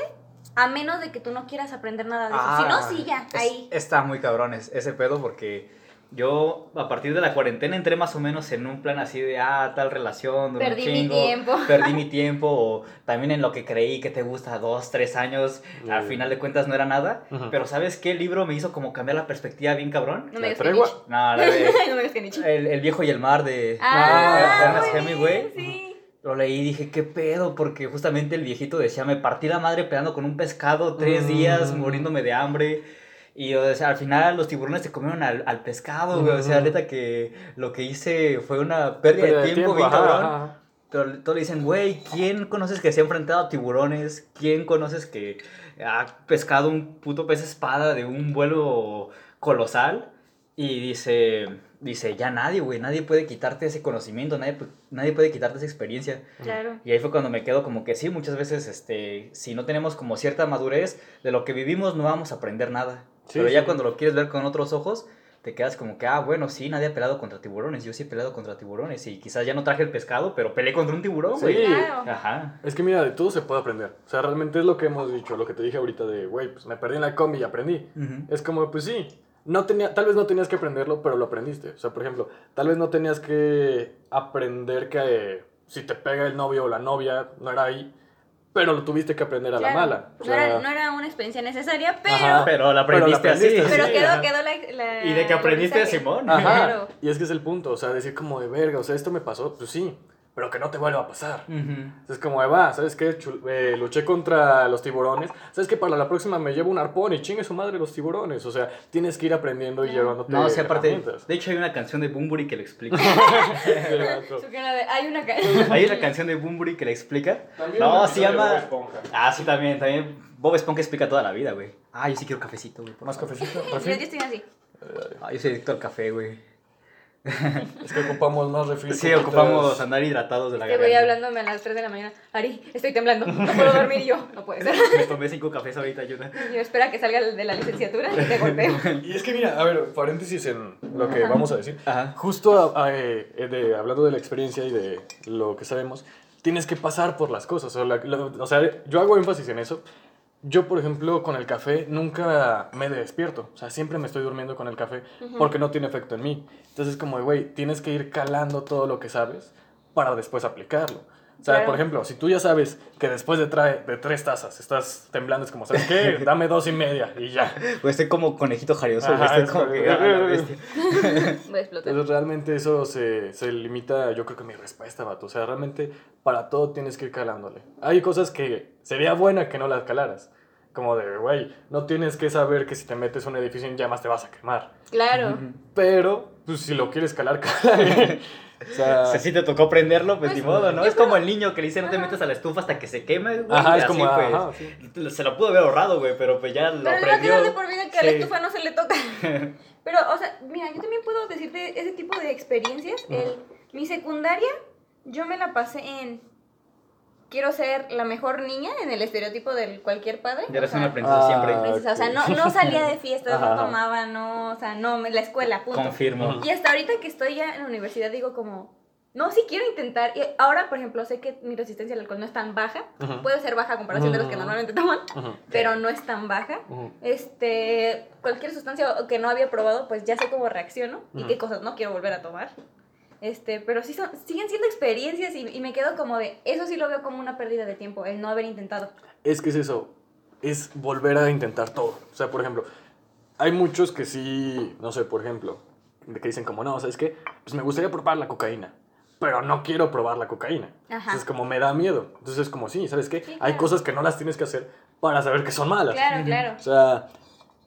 A menos de que tú no quieras aprender nada de eso. si no, sí, ya, Ah, es- ahí. Está muy cabrón es- ese pedo porque yo a partir de la cuarentena entré más o menos en un plan así de, ah, tal relación, Perdí mi chingo, tiempo. [LAUGHS] Perdí mi tiempo o también en lo que creí que te gusta dos, tres años, al final de cuentas no era nada. Pero ¿sabes qué libro me hizo como cambiar la perspectiva bien cabrón? No La me. Nietzsche. No, la de [LAUGHS] no me el, el viejo y el mar de Ah, Hemingway. sí. Lo leí y dije, ¿qué pedo? Porque justamente el viejito decía, me partí la madre pegando con un pescado tres Mm. días, muriéndome de hambre. Y o sea, al final los tiburones se comieron al, al pescado, güey. O sea, neta que lo que hice fue una pérdida Pérdida de tiempo, bien ajá, cabrón. ajá. Pero todos le dicen, güey, ¿quién conoces que se ha enfrentado a tiburones? ¿Quién conoces que ha pescado un puto pez espada de un vuelo colosal? Y dice, dice, ya nadie, güey, nadie puede quitarte ese conocimiento, nadie, nadie puede quitarte esa experiencia. Claro. Y ahí fue cuando me quedo como que sí, muchas veces, este, si no tenemos como cierta madurez de lo que vivimos, no vamos a aprender nada. Sí, Pero ya sí. cuando lo quieres ver con otros ojos, te quedas como que, ah, bueno, sí, nadie ha peleado contra tiburones, yo sí he peleado contra tiburones y quizás ya no traje el pescado, pero peleé contra un tiburón, Sí. güey. Claro. Ajá. Es que mira, de todo se puede aprender. O sea, realmente es lo que hemos dicho, lo que te dije ahorita de, güey, pues me perdí en la combi y aprendí. Es como, pues sí, no tenía, tal vez no tenías que aprenderlo, pero lo aprendiste. O sea, por ejemplo, tal vez no tenías que aprender que eh, si te pega el novio o la novia, no era ahí, pero lo tuviste que aprender a la mala. O no, era, no era una experiencia necesaria, pero, Ajá. Pero la Pero la aprendiste, así. pero quedó, quedó la, la- Y de que aprendiste aprendizaje. Simón. Ajá. Claro. Y es que es el punto, o sea, decir como de verga, o sea, esto me pasó, pues sí, pero que no te vuelva a pasar. Ujú. Es como de, va, ¿sabes qué? Chul- eh, luché contra los tiburones. ¿Sabes qué? Para la próxima me llevo un arpón y chingue su madre los tiburones. O sea, tienes que ir aprendiendo y llevándote No, sí, aparte, herramientas. de hecho hay una canción de Bumburi que lo explica. [LAUGHS] Hay una Hay una canción de Bumburi que la explica. También no, se episodio de Bob llama... Ah, sí, también, también. Bob Esponja explica toda la vida, güey. Ah, yo sí quiero cafecito, güey. por ¿Más cafecito? Yo, estoy así. Ah, yo soy adicto al café, güey. Es que ocupamos más refil. Sí, ocupamos andar hidratados de la Este güey garganta. hablándome a las 3 de la mañana. Ari, estoy temblando. No puedo dormir y yo. No puede ser. [LAUGHS] Me tomé cinco cafés ahorita, ayuda. Yo espera que salga de la licenciatura y te golpeo. Y es que mira, a ver, paréntesis en lo que Ajá. vamos a decir. Ajá. Justo a- a, eh, de, hablando de la experiencia y de lo que sabemos, tienes que pasar por las cosas. O la- o sea, yo hago énfasis en eso. Yo, por ejemplo, con el café nunca me despierto. O sea, siempre me estoy durmiendo con el café porque no tiene efecto en mí. Entonces, como, de, güey, tienes que ir calando todo lo que sabes para después aplicarlo. O sea, Claro. por ejemplo, si tú ya sabes que después de, trae, de tres tazas estás temblando, es como, ¿sabes qué? [LAUGHS] Dame dos y media y ya. Pues estoy como conejito jarioso. Ajá, Estoy es como que, ah. [LAUGHS] [LAUGHS] Voy a explotar. Entonces realmente eso se, se limita, yo creo que mi respuesta, vato. O sea, realmente para todo tienes que ir calándole. Hay cosas que sería buena que no las calaras. Como de, güey, no tienes que saber que si te metes a un edificio en llamas te vas a quemar. Claro. Pero, pues si lo quieres calar, cálale. O sea, Si sí te tocó prenderlo, pues, Pues, ni modo, ¿no? Es como el niño que le dice no te metas a la estufa hasta que se queme, güey. Ajá, es como, ajá, pues, Se lo pudo haber ahorrado, güey, pero pues ya lo Pero le va a aprendió. de por vida que a la estufa no se le toca. [LAUGHS] Pero, o sea, mira, yo también puedo decirte ese tipo de experiencias. El, mi secundaria, yo me la pasé en. Quiero ser la mejor niña en el estereotipo de cualquier padre. Ya eres o sea, una princesa Ah, siempre. princesa, O sea, no, no salía de fiestas, no tomaba, no, o sea, no, la escuela, punto. Confirmo. Y hasta ahorita que estoy ya en la universidad digo como, no, sí quiero intentar. Y ahora, por ejemplo, sé que mi resistencia al alcohol no es tan baja. Ujú. Puede ser baja a comparación de los que Ujú. normalmente toman, pero no es tan baja. Este, cualquier sustancia que no había probado, pues ya sé cómo reacciono y qué cosas no quiero volver a tomar. Este, pero sí son, siguen siendo experiencias y, y me quedo como de, eso sí lo veo como una pérdida de tiempo, el no haber intentado. Es que es eso, es volver a intentar todo. O sea, por ejemplo, hay muchos que sí, no sé, por ejemplo, que dicen como, no, ¿sabes qué? Pues me gustaría probar la cocaína, pero no quiero probar la cocaína. Ajá. Entonces, como me da miedo. Entonces, es como, sí, ¿sabes qué? Sí, Hay claro. cosas que no las tienes que hacer para saber que son malas. Claro, claro. O sea,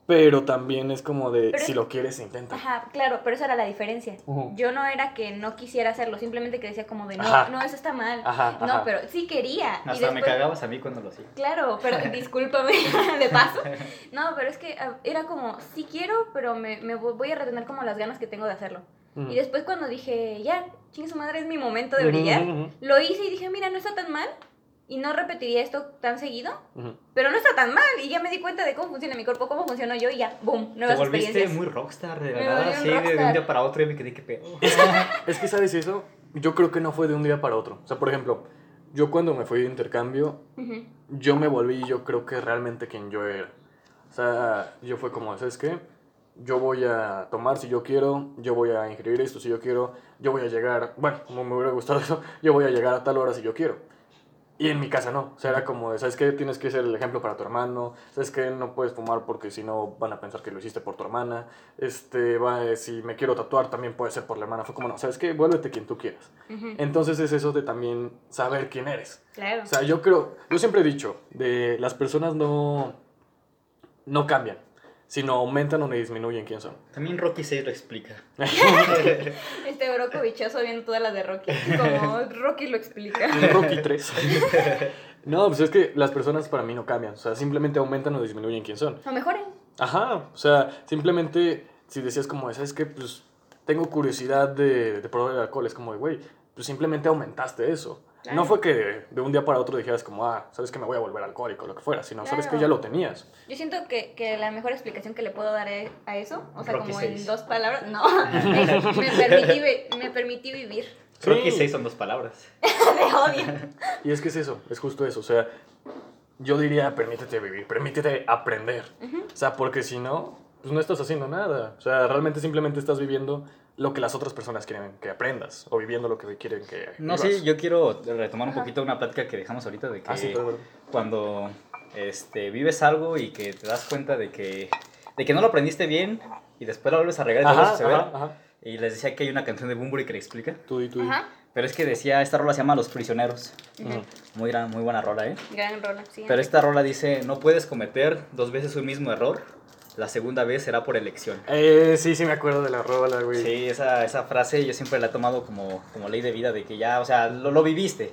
pero también es como de, Pero si es- lo quieres, intenta. Ajá, claro, pero esa era la diferencia. Yo no era que no quisiera hacerlo, simplemente que decía como de, no, Ajá. no, eso está mal. Ajá, No, ajá. pero sí quería. y Hasta me cagabas a mí cuando lo hacía. Claro, pero [LAUGHS] discúlpame [LAUGHS] de paso. [LAUGHS] No, pero es que ah, era como, sí quiero, pero me, me vo- voy a retener como las ganas que tengo de hacerlo. Ujú. Y después cuando dije, ya, chingue su madre, es mi momento de brillar, lo hice y dije, mira, no está tan mal. Y no repetiría esto tan seguido, ujú. pero no está tan mal. Y ya me di cuenta de cómo funciona mi cuerpo, cómo funciono yo y ya, boom, Te nuevas volviste experiencias. muy rockstar de un así de, de un día para otro y me quedé que pedo. Es que, ¿sabes eso? Yo creo que no fue de un día para otro. O sea, por ejemplo, yo cuando me fui de intercambio, Ujú. yo me volví, yo creo que realmente quien yo era. O sea, yo fue como, ¿sabes qué? Yo voy a tomar si yo quiero, yo voy a ingerir esto si yo quiero, yo voy a llegar, bueno, como me hubiera gustado eso, yo voy a llegar a tal hora si yo quiero. Y en mi casa no, o sea, era como, de, ¿sabes qué? Tienes que ser el ejemplo para tu hermano, ¿sabes qué? No puedes fumar porque si no van a pensar que lo hiciste por tu hermana, este, va, eh, si me quiero tatuar también puede ser por la hermana, fue como, no, ¿sabes qué? Vuélvete quien tú quieras. Ujú. Entonces es eso de también saber quién eres. Claro. O sea, yo creo, yo siempre he dicho, de las personas no, no cambian, sino aumentan o disminuyen quién son. También Rocky 6 lo explica. [LAUGHS] Este broco bichoso viendo todas las de Rocky. Como Rocky lo explica. Rocky 3. No, pues es que las personas para mí no cambian, o sea, simplemente aumentan o disminuyen quién son. O mejoren. Ajá, o sea, simplemente si decías como, ¿sabes qué? Pues tengo curiosidad de, de probar el alcohol, es como, de, güey, pues simplemente aumentaste eso. Claro. No fue que de un día para otro dijeras como, ah, sabes que me voy a volver alcohólico, lo que fuera, sino sabes que Claro. ya lo tenías. Yo siento que, que la mejor explicación que le puedo dar e- a eso, o sea, Rocky como seis. en dos palabras, no, [LAUGHS] es, me, permití, me permití vivir. Sí. Rocky 6 son dos palabras. [LAUGHS] Te odio. [LAUGHS] Y es que es eso, es justo eso. O sea, yo diría, permítete vivir, permítete aprender. O sea, porque si no, pues no estás haciendo nada. O sea, realmente simplemente estás viviendo lo que las otras personas quieren que aprendas o viviendo lo que quieren que No, vivas. sí, yo quiero retomar un poquito una plática que dejamos ahorita de que Ah, sí, cuando este, vives algo y que te das cuenta de que, de que no lo aprendiste bien y después lo vuelves a regar y Ajá, ajá. Y les decía que hay una canción de Bumburi que le explica. Tú y tú. y- Pero es que decía, esta rola se llama Los Prisioneros. Muy, gran, muy buena rola, ¿eh? gran rola, sí. Pero esta rola dice, no puedes cometer dos veces un mismo error. La segunda vez será por elección. Eh, sí, sí me acuerdo de la rola, güey. Sí, esa, esa frase yo siempre la he tomado como, como ley de vida, de que ya, o sea, lo, lo viviste.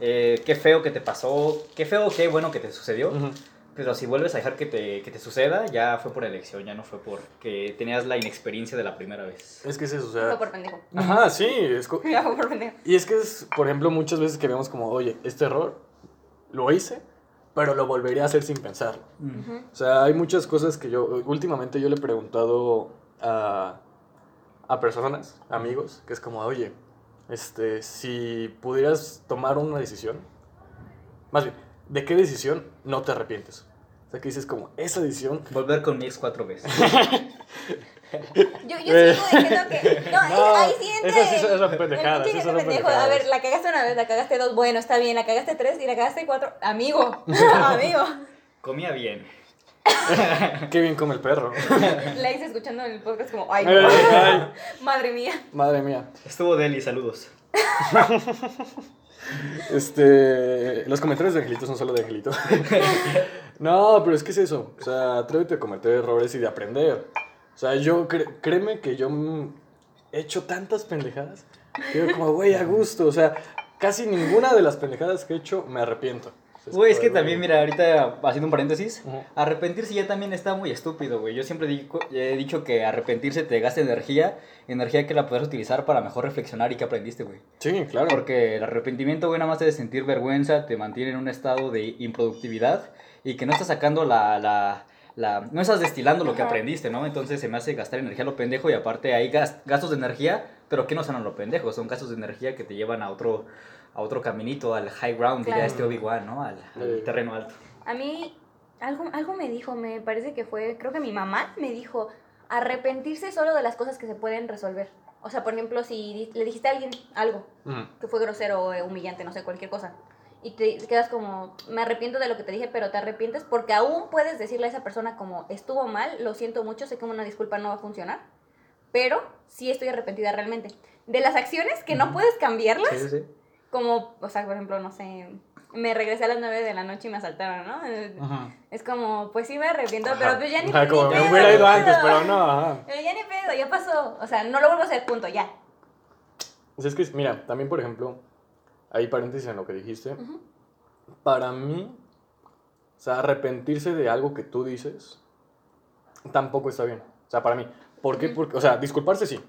Eh, qué feo que te pasó, qué feo, qué bueno que te sucedió. Ujú. Pero si vuelves a dejar que te, que te suceda, ya fue por elección, ya no fue porque tenías la inexperiencia de la primera vez. Es que es eso, o Fue sea... por pendejo. Ajá, sí. Es fue por pendejo. y es que es, por ejemplo, muchas veces que vemos como, oye, este error lo hice, pero lo volvería a hacer sin pensarlo. Ujú. O sea, hay muchas cosas que yo, últimamente yo le he preguntado a, a personas, amigos, que es como, oye, este, si pudieras tomar una decisión, más bien, ¿de qué decisión no te arrepientes? O sea, que dices como, esa decisión... Volver con mi ex cuatro veces. [LAUGHS] [LAUGHS] Yo, yo sigo diciendo que. No, No, ahí sí entra. esas sí pendejadas, pinche esas son pendejo. A ver, la cagaste una vez, la cagaste dos, bueno, está bien, la cagaste tres y la cagaste cuatro. Amigo, [LAUGHS] amigo. Comía bien. [LAUGHS] Qué bien come el perro. [LAUGHS] La hice escuchando el podcast como, ay, Ay, ay, madre mía. madre mía. Estuvo Deli, saludos. Este, los comentarios de Angelito son solo de Angelito. no, pero es que es eso. O sea, atrévete a cometer errores y de aprender. O sea, yo, cre- créeme que yo he hecho tantas pendejadas que yo como, güey, a gusto. O sea, casi ninguna de las pendejadas que he hecho me arrepiento. Güey, es que de, también, mira, ahorita haciendo un paréntesis, arrepentirse ya también está muy estúpido, güey. Yo siempre digo- he dicho que arrepentirse te gasta energía, energía que la puedes utilizar para mejor reflexionar y que aprendiste, güey. Sí, claro. Porque el arrepentimiento, güey, nada más te hace sentir vergüenza, te mantiene en un estado de improductividad y que no estás sacando la... la, la- no estás destilando lo que aprendiste, ¿no? Entonces se me hace gastar energía a lo pendejo y aparte hay gas- gastos de energía, pero que no son a lo pendejo, son gastos de energía que te llevan a otro, a otro caminito, al high ground, diría Claro. este Obi-Wan, ¿no? Al, terreno alto. A mí, algo, algo me dijo, me parece que fue, creo que mi mamá me dijo, arrepentirse solo de las cosas que se pueden resolver. O sea, por ejemplo, si le dijiste a alguien algo Ujú. que fue grosero o humillante, no sé, cualquier cosa. Y te quedas como, me arrepiento de lo que te dije, pero te arrepientes porque aún puedes decirle a esa persona como, estuvo mal, lo siento mucho, sé que una disculpa no va a funcionar, pero sí estoy arrepentida realmente. De las acciones que no puedes cambiarlas, Sí, sí, como, o sea, por ejemplo, no sé, me regresé a las 9 de la noche y me asaltaron, ¿no? Eh, Es como, pues sí me arrepiento, pero pues ya ni, Ajá, ni como me pedo, hubiera ni ido antes, pero no. ajá. Pero ya ni pedo, ya pasó. O sea, no lo vuelvo a hacer, punto, ya. Es que, mira, también, por ejemplo, hay paréntesis en lo que dijiste. Para mí, o sea, arrepentirse de algo que tú dices tampoco está bien. O sea, para mí. ¿Por qué? Porque, o sea, disculparse sí.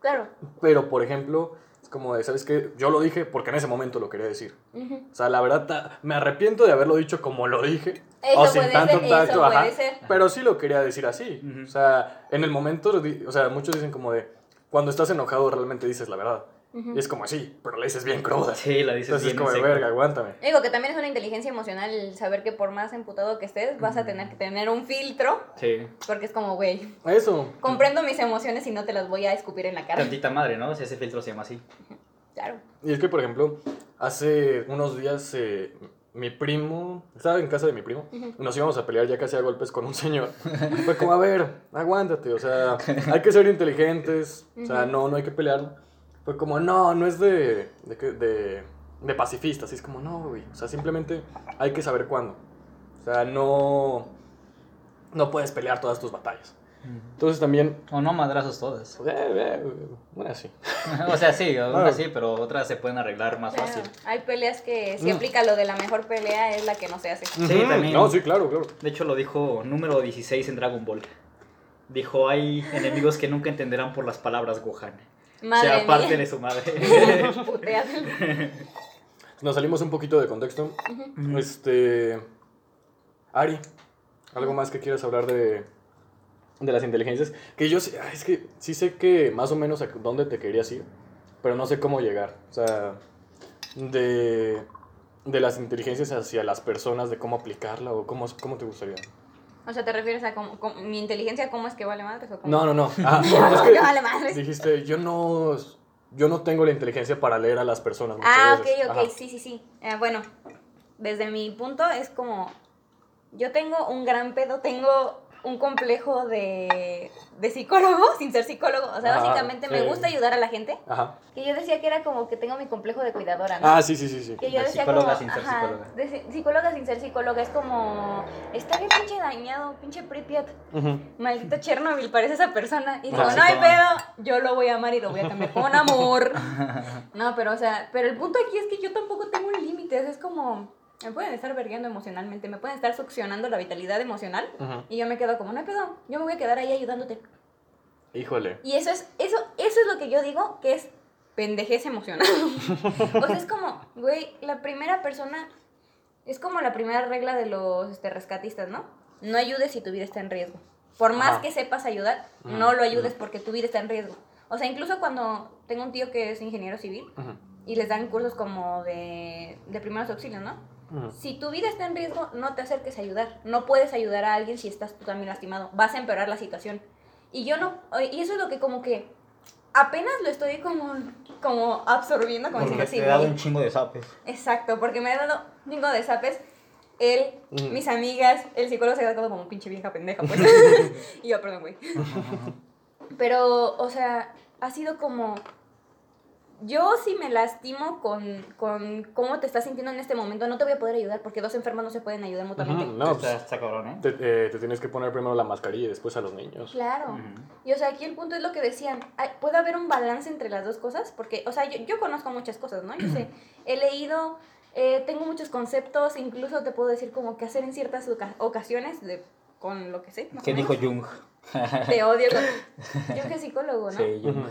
Claro. Pero, por ejemplo, es como de, ¿sabes qué? Yo lo dije porque en ese momento lo quería decir. Ujú. O sea, la verdad, ta- me arrepiento de haberlo dicho como lo dije. Eso o sin puede tanto ser, tacto, eso ajá. puede ser. Pero sí lo quería decir así. O sea, en el momento, o sea, muchos dicen como de, cuando estás enojado realmente dices la verdad. Y es como así, pero la dices bien cruda. Sí, la dices Entonces es bien como de seco. verga, aguántame. Digo que también es una inteligencia emocional el saber que por más emputado que estés, vas a tener que tener un filtro, Sí. porque es como, güey, Eso. comprendo mis emociones y no te las voy a escupir en la cara. Tantita madre, ¿no? Si ese filtro se llama así. Claro. Y es que, por ejemplo, hace unos días eh, mi primo, estaba en casa de mi primo, Ujú. y nos íbamos a pelear ya casi a golpes con un señor. Fue como, a ver, aguántate, o sea, hay que ser inteligentes, o sea, no, no hay que pelear. Fue como, no, no es de, de, que- de, de pacifistas, y es como, no, güey, o sea, simplemente hay que saber cuándo. O sea, no, no puedes pelear todas tus batallas. Entonces también, O no madrazos todas. [LAUGHS] eh, eh, bueno, sí. [LAUGHS] o sea, sí, algunas sí, pero otras se pueden arreglar más Claro. fácil. Hay peleas que si Mm. aplica lo de la mejor pelea es la que no se hace. Sí, Ujú. también. No, sí, claro, claro. De hecho, lo dijo número 16 en Dragon Ball. Dijo, hay enemigos que nunca entenderán por las palabras Gohan. Madre sea parte mía. de su madre. [LAUGHS] [LAUGHS] Nos salimos un poquito de contexto. Este. Ari, ¿algo más que quieras hablar de, de las inteligencias? Que yo sé, es que sí sé que más o menos a dónde te querías ir, pero no sé cómo llegar. O sea, de, de las inteligencias hacia las personas, de cómo aplicarla o cómo, cómo te gustaría. O sea, ¿te refieres a cómo, cómo- mi inteligencia cómo es que vale madres o cómo? No, no, no. [LAUGHS] Ah, es que vale madres. dijiste, yo no, yo no tengo la inteligencia para leer a las personas. Ah, ok, veces. ok, Ajá. sí, sí, sí. Eh, bueno, desde mi punto es como, yo tengo un gran pedo, tengo un complejo de, de psicólogo [LAUGHS] sin ser psicólogo. O sea, Ah, básicamente me gusta ayudar a la gente. Ajá. Que yo decía que era como que tengo mi complejo de cuidadora, ¿no? Ah, sí, sí, sí, sí. Que yo De decía psicóloga como, sin ser ajá, psicóloga. de psicóloga sin ser psicóloga, es como, está bien pinche dañado, pinche Pripyat, Ujú. maldito Chernobyl, parece esa persona. Y digo, Ah, sí, no hay pedo, yo lo voy a amar y lo voy a cambiar con amor. [LAUGHS] No, pero o sea, pero el punto aquí es que yo tampoco tengo un límite, es como, me pueden estar vergueando emocionalmente, me pueden estar succionando la vitalidad emocional. Ujú. Y yo me quedo como, no pedo, yo me voy a quedar ahí ayudándote. Híjole. Y eso es, eso, eso es lo que yo digo que es pendejez emocional. [LAUGHS] o sea, es como, güey, la primera persona, es como la primera regla de los este, rescatistas, ¿no? No ayudes si tu vida está en riesgo. Por más Ajá. que sepas ayudar, no lo ayudes porque tu vida está en riesgo. O sea, incluso cuando tengo un tío que es ingeniero civil Ujú. y les dan cursos como de, de primeros auxilios, ¿no? Si tu vida está en riesgo, no te acerques a ayudar. No puedes ayudar a alguien si estás tú también lastimado. Vas a empeorar la situación. Y yo no, y eso es lo que como que apenas lo estoy como, como absorbiendo, como Porque diciendo así, te da güey. un chingo de zapes. Exacto, porque me ha dado un chingo de zapes. Él, Ujú. mis amigas, el psicólogo se ha quedado como pinche vieja pendeja, pues. [LAUGHS] [LAUGHS] y yo, perdón, güey. Pero, o sea, ha sido como. Yo si me lastimo con, con cómo te estás sintiendo en este momento, no te voy a poder ayudar porque dos enfermos no se pueden ayudar mutuamente. Ujú, No, está, pues, está cabrón, ¿eh? te, eh, te tienes que poner primero la mascarilla y después a los niños. Claro. Y o sea, aquí el punto es lo que decían, puede haber un balance entre las dos cosas, porque, o sea, yo, yo conozco muchas cosas, ¿no? Yo sé, [CLEARS THROAT] he leído, eh, tengo muchos conceptos, incluso te puedo decir como qué hacer en ciertas oca- ocasiones de, con lo que sé. ¿Qué dijo Jung? Te odio. [LAUGHS] con- Yo que psicólogo, ¿no? Sí, Jung.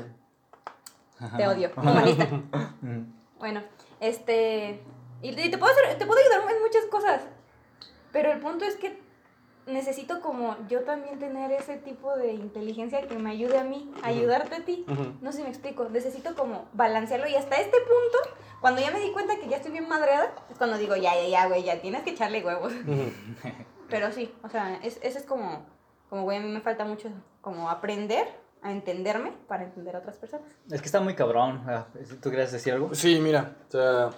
Te odio, humanista. Ujú. [LAUGHS] Bueno, este. Y, te, puedo hacer, te puedo ayudar en muchas cosas. Pero el punto es que necesito como yo también tener ese tipo de inteligencia que me ayude a mí, a ayudarte a ti. No sé si me explico. Necesito como balancearlo y hasta este punto, cuando ya me di cuenta que ya estoy bien madreada, es cuando digo, ya, ya, ya, güey, ya tienes que echarle huevos. [LAUGHS] [LAUGHS] Pero sí, o sea, es, ese es como, como, güey, a mí me falta mucho como aprender a entenderme para entender a otras personas. Es que está muy cabrón. Ah, ¿Tú querías decir algo? Sí, mira, o sea,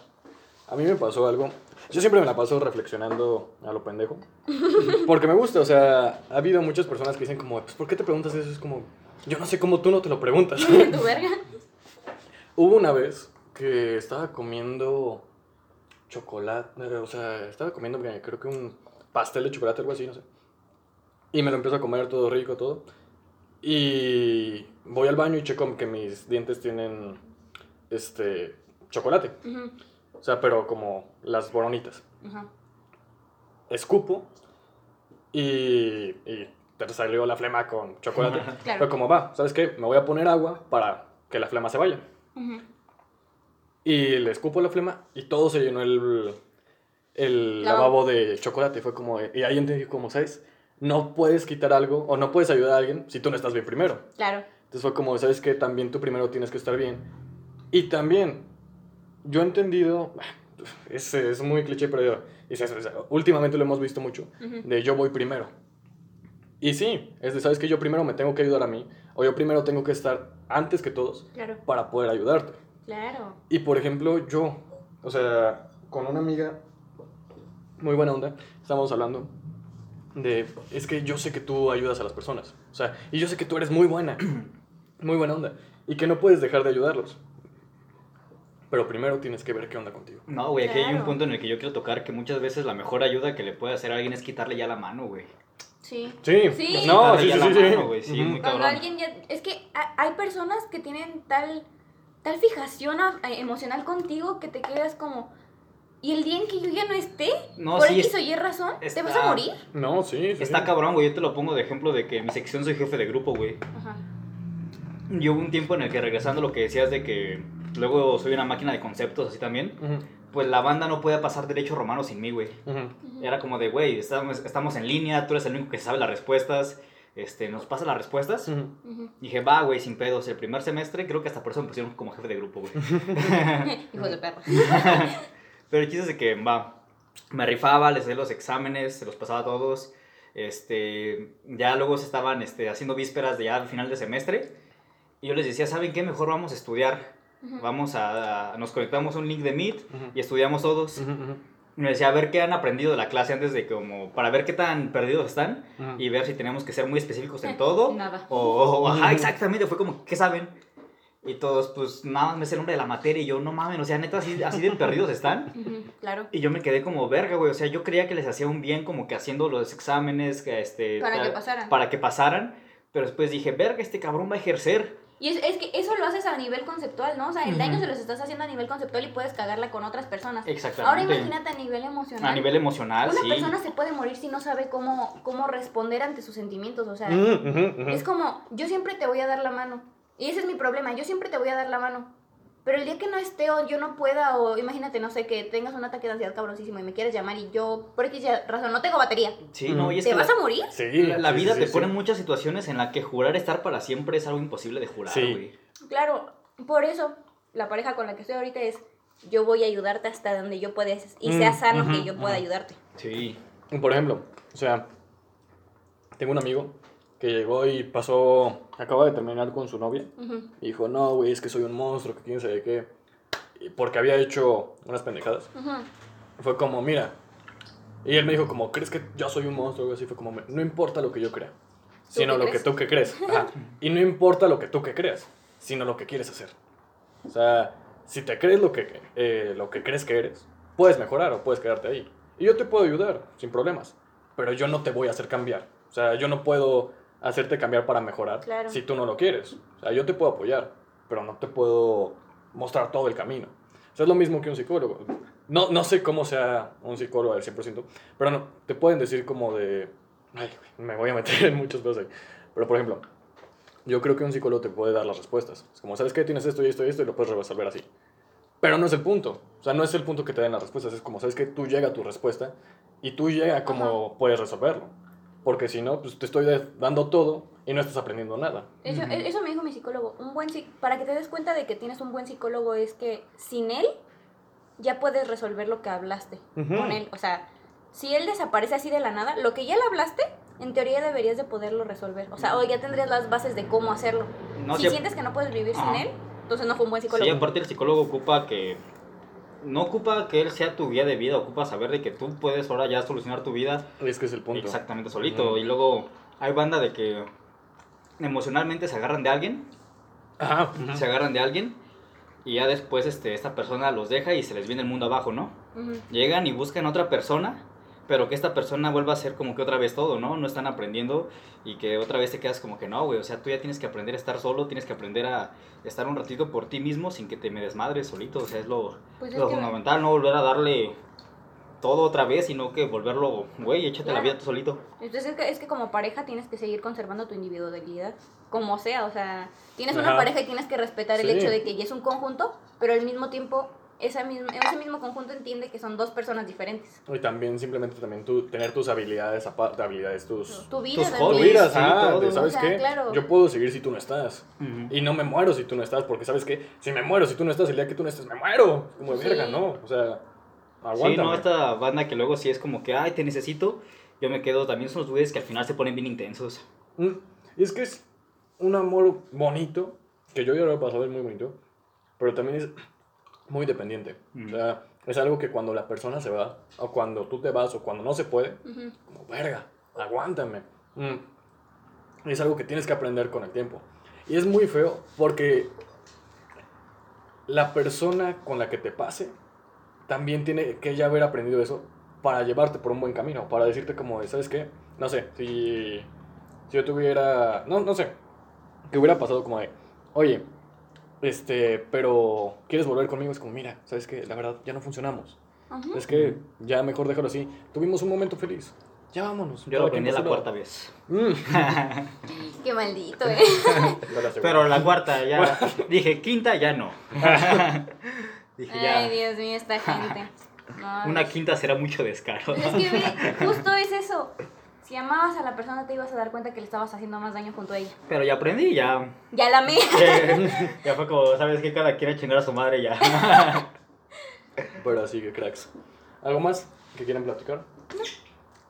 a mí me pasó algo. Yo siempre me la paso reflexionando a lo pendejo. [LAUGHS] Porque me gusta, o sea, ha habido muchas personas que dicen como, pues, ¿por qué te preguntas eso? Es como, yo no sé cómo tú no te lo preguntas. [LAUGHS] tu verga. Hubo una vez que estaba comiendo chocolate, o sea, estaba comiendo creo que un pastel de chocolate, algo así, no sé. Y me lo empiezo a comer todo rico, todo. Y voy al baño y checo que mis dientes tienen, este, chocolate. O sea, pero como las boronitas. Escupo y, y te salió la flema con chocolate. Claro. Pero como va, ¿sabes qué? Me voy a poner agua para que la flema se vaya. Y le escupo la flema y todo se llenó el, el Lavabo. lavabo de chocolate. Fue como, y ahí entendí como, ¿sabes? No puedes quitar algo o no puedes ayudar a alguien si tú no estás bien primero. Claro. Entonces fue como, ¿sabes qué? También tú primero tienes que estar bien. Y también, yo he entendido, [SIGHS] es, es muy cliché, pero yo- es es- últimamente lo hemos visto mucho, de yo voy primero. Y sí, es de, ¿sabes que Yo primero me tengo que ayudar a mí, o yo primero tengo que estar antes que todos Claro. para poder ayudarte. Claro. Y por ejemplo, yo, o sea, con una amiga muy buena onda, estábamos hablando de, es que yo sé que tú ayudas a las personas, o sea, y yo sé que tú eres muy buena, [CLEARS THROAT] muy buena onda, y que no puedes dejar de ayudarlos. Pero primero tienes que ver qué onda contigo. No, güey, aquí hay un punto en el que yo quiero tocar que muchas veces la mejor ayuda que le puede hacer a alguien es quitarle ya la mano, güey. Sí. Sí, Sí. no, sí, sí, sí, mano, sí, Ujú. muy Cuando alguien ya... Es que ha- hay personas que tienen tal, tal fijación emocional contigo que te quedas como... Y el día en que yo ya no esté, No, por sí, X o Y razón, ¿te vas a morir? No, sí, sí. Está cabrón, güey, yo te lo pongo de ejemplo de que en mi sección soy jefe de grupo, güey. Ajá. Y hubo un tiempo en el que regresando a lo que decías de que luego soy una máquina de conceptos así también, pues la banda no puede pasar derecho romano sin mí, güey. Era como de, güey, estamos, estamos en línea, tú eres el único que sabe las respuestas, este, nos pasa las respuestas. Dije, va, güey, sin pedos. El primer semestre creo que hasta por eso me pusieron como jefe de grupo, güey. [LAUGHS] [LAUGHS] Hijos de perra. [LAUGHS] Pero el chiste es de que, va, me rifaba, les hacía los exámenes, se los pasaba a todos. Este, ya luego se estaban este, haciendo vísperas de ya al final de semestre. Y yo les decía, ¿saben qué? Mejor vamos a estudiar. Vamos a, a- nos conectamos a un link de Meet y estudiamos todos. Y me decía, a ver qué han aprendido de la clase antes de como, para ver qué tan perdidos están y ver si tenemos que ser muy específicos en todo. Nada. O, o- ajá, exactamente, fue como, ¿qué saben? Y todos, pues nada más me sé el nombre de la materia y yo, no mames, o sea, neta, así, así de perdidos están. [LAUGHS] Ujú, Claro. Y yo me quedé como verga, güey, o sea, yo creía que les hacía un bien como que haciendo los exámenes, que este... Para que pasaran. Para que pasaran, pero después dije, verga, este cabrón va a ejercer. Y es, es que eso lo haces a nivel conceptual, ¿no? O sea, el Ujú. daño se los estás haciendo a nivel conceptual y puedes cagarla con otras personas. Exactamente. Ahora imagínate a nivel emocional. A nivel emocional, Una sí. persona se puede morir si no sabe cómo, cómo responder ante sus sentimientos. O sea, ujú, ujú. es como, yo siempre te voy a dar la mano. Y ese es mi problema, yo siempre te voy a dar la mano. Pero el día que no esté o yo no pueda, o imagínate, no sé, que tengas un ataque de ansiedad cabroncísimo y me quieres llamar y yo, por X razón, no tengo batería. Sí, no, y es ¿Te que vas la, a morir? Sí, la- la sí, vida sí, te sí, pone muchas situaciones en las que jurar estar para siempre es algo imposible de jurar, Sí. güey. Claro, por eso la pareja con la que estoy ahorita es, yo voy a ayudarte hasta donde yo pueda y Mm, sea sano que ujú, yo pueda ujú. ayudarte. Sí. Por ejemplo, o sea, tengo un amigo que llegó y pasó, acaba de terminar con su novia Ujú. y dijo, no, güey, es que soy un monstruo, que quién sabe qué, porque había hecho unas pendejadas. Ujú. Fue como, mira, y él me dijo como, ¿crees que yo soy un monstruo? Así fue como, no importa lo que yo crea, sino lo crees? que tú que crees. Ajá. Y no importa lo que tú que creas, sino lo que quieres hacer. O sea, si te crees lo que, eh, lo que crees que eres, puedes mejorar o puedes quedarte ahí. Y yo te puedo ayudar, sin problemas, pero yo no te voy a hacer cambiar. O sea, yo no puedo hacerte cambiar para mejorar Claro. si tú no lo quieres. O sea, yo te puedo apoyar, pero no te puedo mostrar todo el camino. O sea, es lo mismo que un psicólogo. No, no sé cómo sea un psicólogo al 100%, pero no, te pueden decir como de... Ay, me voy a meter en muchos pedos ahí. Pero, por ejemplo, yo creo que un psicólogo te puede dar las respuestas. Es como, ¿sabes qué? Tienes esto y esto y esto y lo puedes resolver así. Pero no es el punto. O sea, no es el punto que te den las respuestas. Es como, ¿sabes qué? Tú llega a tu respuesta y tú llega a cómo puedes resolverlo. Porque si no, pues te estoy dando todo y no estás aprendiendo nada. Eso, eso me dijo mi psicólogo. Un buen para que te des cuenta de que tienes un buen psicólogo es que sin él ya puedes resolver lo que hablaste con él. O sea, si él desaparece así de la nada, lo que ya le hablaste, en teoría deberías de poderlo resolver. O sea, o ya tendrías las bases de cómo hacerlo. No, si sientes que no puedes vivir sin él, entonces no fue un buen psicólogo. Sí, aparte el psicólogo ocupa que... No ocupa que él sea tu guía de vida, ocupa saber de que tú puedes ahora ya solucionar tu vida es que es el punto. exactamente solito. Y luego hay banda de que emocionalmente se agarran de alguien, Ajá. se agarran de alguien y ya después este, esta persona los deja y se les viene el mundo abajo, ¿no? Llegan y buscan otra persona, pero que esta persona vuelva a ser como que otra vez todo, ¿no? No están aprendiendo y que otra vez te quedas como que no, güey. O sea, tú ya tienes que aprender a estar solo, tienes que aprender a estar un ratito por ti mismo sin que te me desmadres solito. O sea, es lo, Pues es lo que- fundamental, no volver a darle todo otra vez, sino que volverlo, güey, échate la Claro. vida tú solito. Entonces es que, es que como pareja tienes que seguir conservando tu individualidad, como sea, o sea, tienes una pareja y tienes que respetar el hecho de que ya es un conjunto, pero al mismo tiempo esa misma, ese mismo conjunto entiende que son dos personas diferentes. Y también simplemente también tú, tener tus habilidades, aparte habilidades, tus... Tu vida Tus hobbies. Tu vida, sí, ajá, todo. de, ¿sabes O sea, qué? claro. Yo puedo seguir si tú no estás. Ujú. Y no me muero si tú no estás, porque ¿sabes qué? Si me muero si tú no estás, el día que tú no estés, me muero. Como de Sí. verga, ¿no? O sea, Sí, aguántame. no, esta banda que luego sí es como que, ay, te necesito. Yo me quedo, también son los güeyes que al final se ponen bien intensos. Mm, Y es que es un amor bonito, que yo ya lo he pasado, es muy bonito, pero también es muy dependiente. Mm. O sea, es algo que cuando la persona se va, o cuando tú te vas, o cuando no se puede, Ujú. como verga, aguántame. Mm. Es algo que tienes que aprender con el tiempo. Y es muy feo porque la persona con la que te pase también tiene que ya haber aprendido eso para llevarte por un buen camino, para decirte como, ¿sabes qué? No sé, si, si yo tuviera, no, no sé, que hubiera pasado como de, oye, este, pero ¿quieres volver conmigo? Es como, mira, ¿sabes qué? La verdad, ya no funcionamos. Es que ya mejor déjalo así. Tuvimos un momento feliz. Ya vámonos. Yo lo aprendí la cuarta vez. Mm. [LAUGHS] Qué maldito, ¿eh? [LAUGHS] Pero la cuarta ya. [LAUGHS] dije, quinta ya no. dije, ya. Ay, Dios mío, esta gente. No, Una quinta será mucho descaro. Es que ve, justo es eso. Si amabas a la persona te ibas a dar cuenta que le estabas haciendo más daño junto a ella. Pero ya aprendí, ya. Ya la amé. [LAUGHS] ya fue como, ¿sabes qué? Cada quiere chingar a su madre ya. [LAUGHS] Pero así que cracks. ¿Algo más que quieran platicar?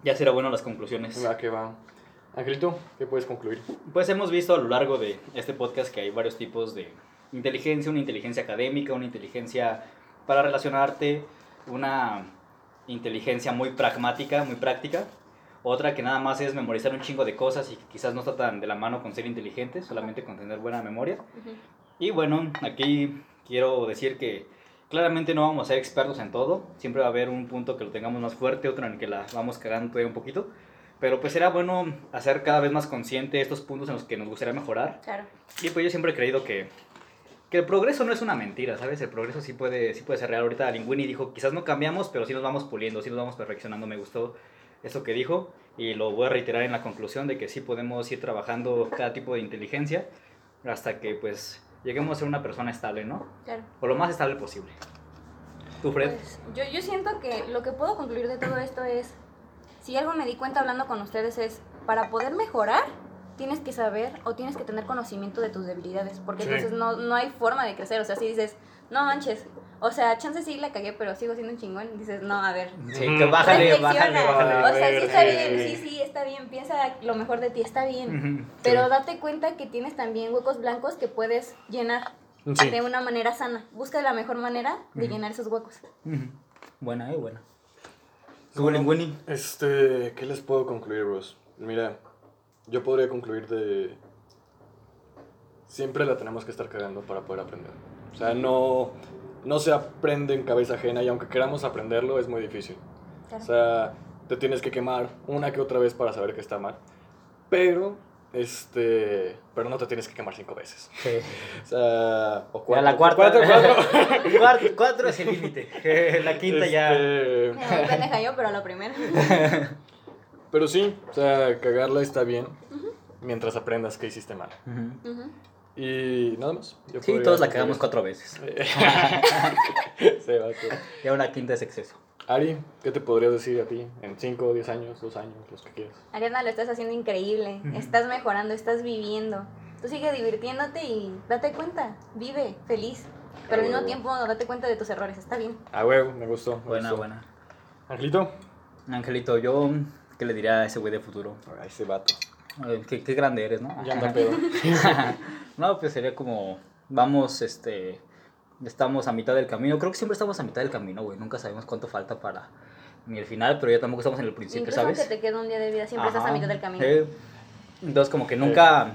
ya será bueno las conclusiones. Va que va. Angelito, ¿qué puedes concluir? Pues hemos visto a lo largo de este podcast que hay varios tipos de inteligencia, una inteligencia académica, una inteligencia para relacionarte, una inteligencia muy pragmática, muy práctica, otra que nada más es memorizar un chingo de cosas y que quizás no está tan de la mano con ser inteligente, solamente con tener buena memoria. Y bueno, aquí quiero decir que claramente no vamos a ser expertos en todo. Siempre va a haber un punto que lo tengamos más fuerte, otro en el que la vamos cagando todavía un poquito. Pero pues será bueno hacer cada vez más consciente estos puntos en los que nos gustaría mejorar. Claro. Y pues yo siempre he creído que, que el progreso no es una mentira, ¿sabes? El progreso sí puede, sí puede ser real. Ahorita Linguini dijo, quizás no cambiamos, pero sí nos vamos puliendo, sí nos vamos perfeccionando. Me gustó eso que dijo y lo voy a reiterar en la conclusión de que sí podemos ir trabajando cada tipo de inteligencia hasta que pues lleguemos a ser una persona estable, ¿no? Claro. O lo más estable posible. ¿Tú, Fred? Pues, yo, yo siento que lo que puedo concluir de todo esto es, si algo me di cuenta hablando con ustedes es, para poder mejorar, tienes que saber o tienes que tener conocimiento de tus debilidades, porque Sí. entonces no, no hay forma de crecer, o sea, si dices, no manches, o sea, chance sí la cagué, pero sigo siendo un chingón, dices, no, a ver. Sí, que bájale, reflexiona. bájale, O bájale. sea, sí está Sí, bien, sí. sí, sí, está bien, piensa lo mejor de ti, está bien. Ujú. Pero date cuenta que tienes también huecos blancos que puedes llenar Sí. de una manera sana. Busca la mejor manera de llenar esos huecos. Buena, eh, buena. ¿Tú, Bueno? Este, ¿qué les puedo concluir, bros? Mira, yo podría concluir de... Siempre la tenemos que estar cagando para poder aprender. O sea, no, no se aprende en cabeza ajena y aunque queramos aprenderlo es muy difícil. Claro. O sea, te tienes que quemar una que otra vez para saber que está mal. Pero, este, pero no te tienes que quemar cinco veces. O sea, o Ya cuatro. la cuarta. Cuatro, cuatro. [LAUGHS] cuatro, cuatro es el límite. [LAUGHS] La quinta ya. Este, Me pendeja yo, pero a lo primero. [LAUGHS] Pero sí, o sea, cagarla está bien mientras aprendas que hiciste mal. Y nada más. yo Sí, todos la cagamos cuatro veces. [LAUGHS] Se va a. Ya una quinta es exceso. Ari, ¿qué te podrías decir a ti en 5, 10 años, 2 años, los que quieras? Ariana, lo estás haciendo increíble. Estás mejorando, estás viviendo. Tú sigue divirtiéndote y date cuenta. Vive feliz. Pero al mismo tiempo, date cuenta de tus errores. Está bien. Ah, huevo, me gustó. me Buena, gustó. buena. Angelito. Angelito, yo, ¿qué le diría a ese güey de futuro? Ay, ese vato. Qué, qué grande eres, ¿no? Ya anda pedo. [LAUGHS] no, pues sería como, vamos, este, estamos a mitad del camino. Creo que siempre estamos a mitad del camino, güey. Nunca sabemos cuánto falta para ni el final, pero ya tampoco estamos en el principio, Incluso ¿sabes? aunque te quede un día de vida, siempre estás a Ajá. mitad del camino. Sí. Entonces, como que nunca,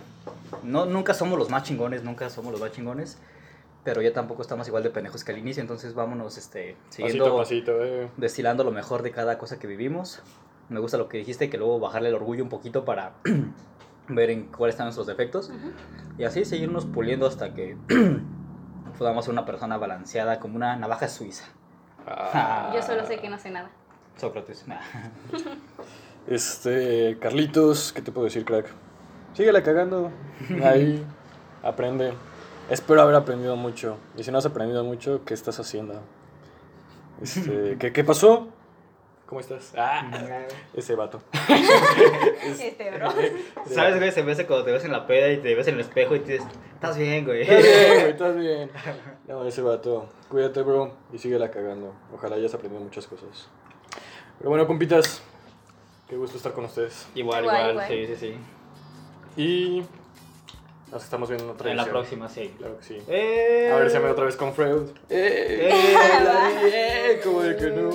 no, nunca somos los más chingones, nunca somos los más chingones, pero ya tampoco estamos igual de pendejos que al inicio, entonces vámonos, este, siguiendo, Pasito a pasito, eh. destilando lo mejor de cada cosa que vivimos. Me gusta lo que dijiste, que luego bajarle el orgullo un poquito para [CLEARS THROAT] ver en cuáles están nuestros defectos y así seguirnos puliendo hasta que [CLEARS THROAT] podamos ser una persona balanceada como una navaja suiza. Ah. Yo solo sé que no sé nada. Sócrates. Nah. [LAUGHS] Este, Carlitos, ¿qué te puedo decir, crack? Síguela cagando. Ahí, [LAUGHS] aprende. Espero haber aprendido mucho. Y si no has aprendido mucho, ¿qué estás haciendo? Este, ¿qué, ¿Qué pasó? ¿Cómo estás? Ah, ese vato. [LAUGHS] Este, bro. [LAUGHS] ¿Sabes, güey? Se me hace cuando te ves en la peda y te ves en el espejo y te dices, estás bien, güey. Estás bien, güey, estás bien. [LAUGHS] No, ese vato. Cuídate, bro, y síguela cagando. Ojalá hayas aprendido muchas cosas. Pero bueno, compitas, qué gusto estar con ustedes. Igual, Igual, sí, sí, sí. Y nos estamos viendo en otra En la próxima, sí. Claro que sí. Eh. A ver si me otra vez con Freud. ¡Eh! Eh. ¡Eh! Como de que no.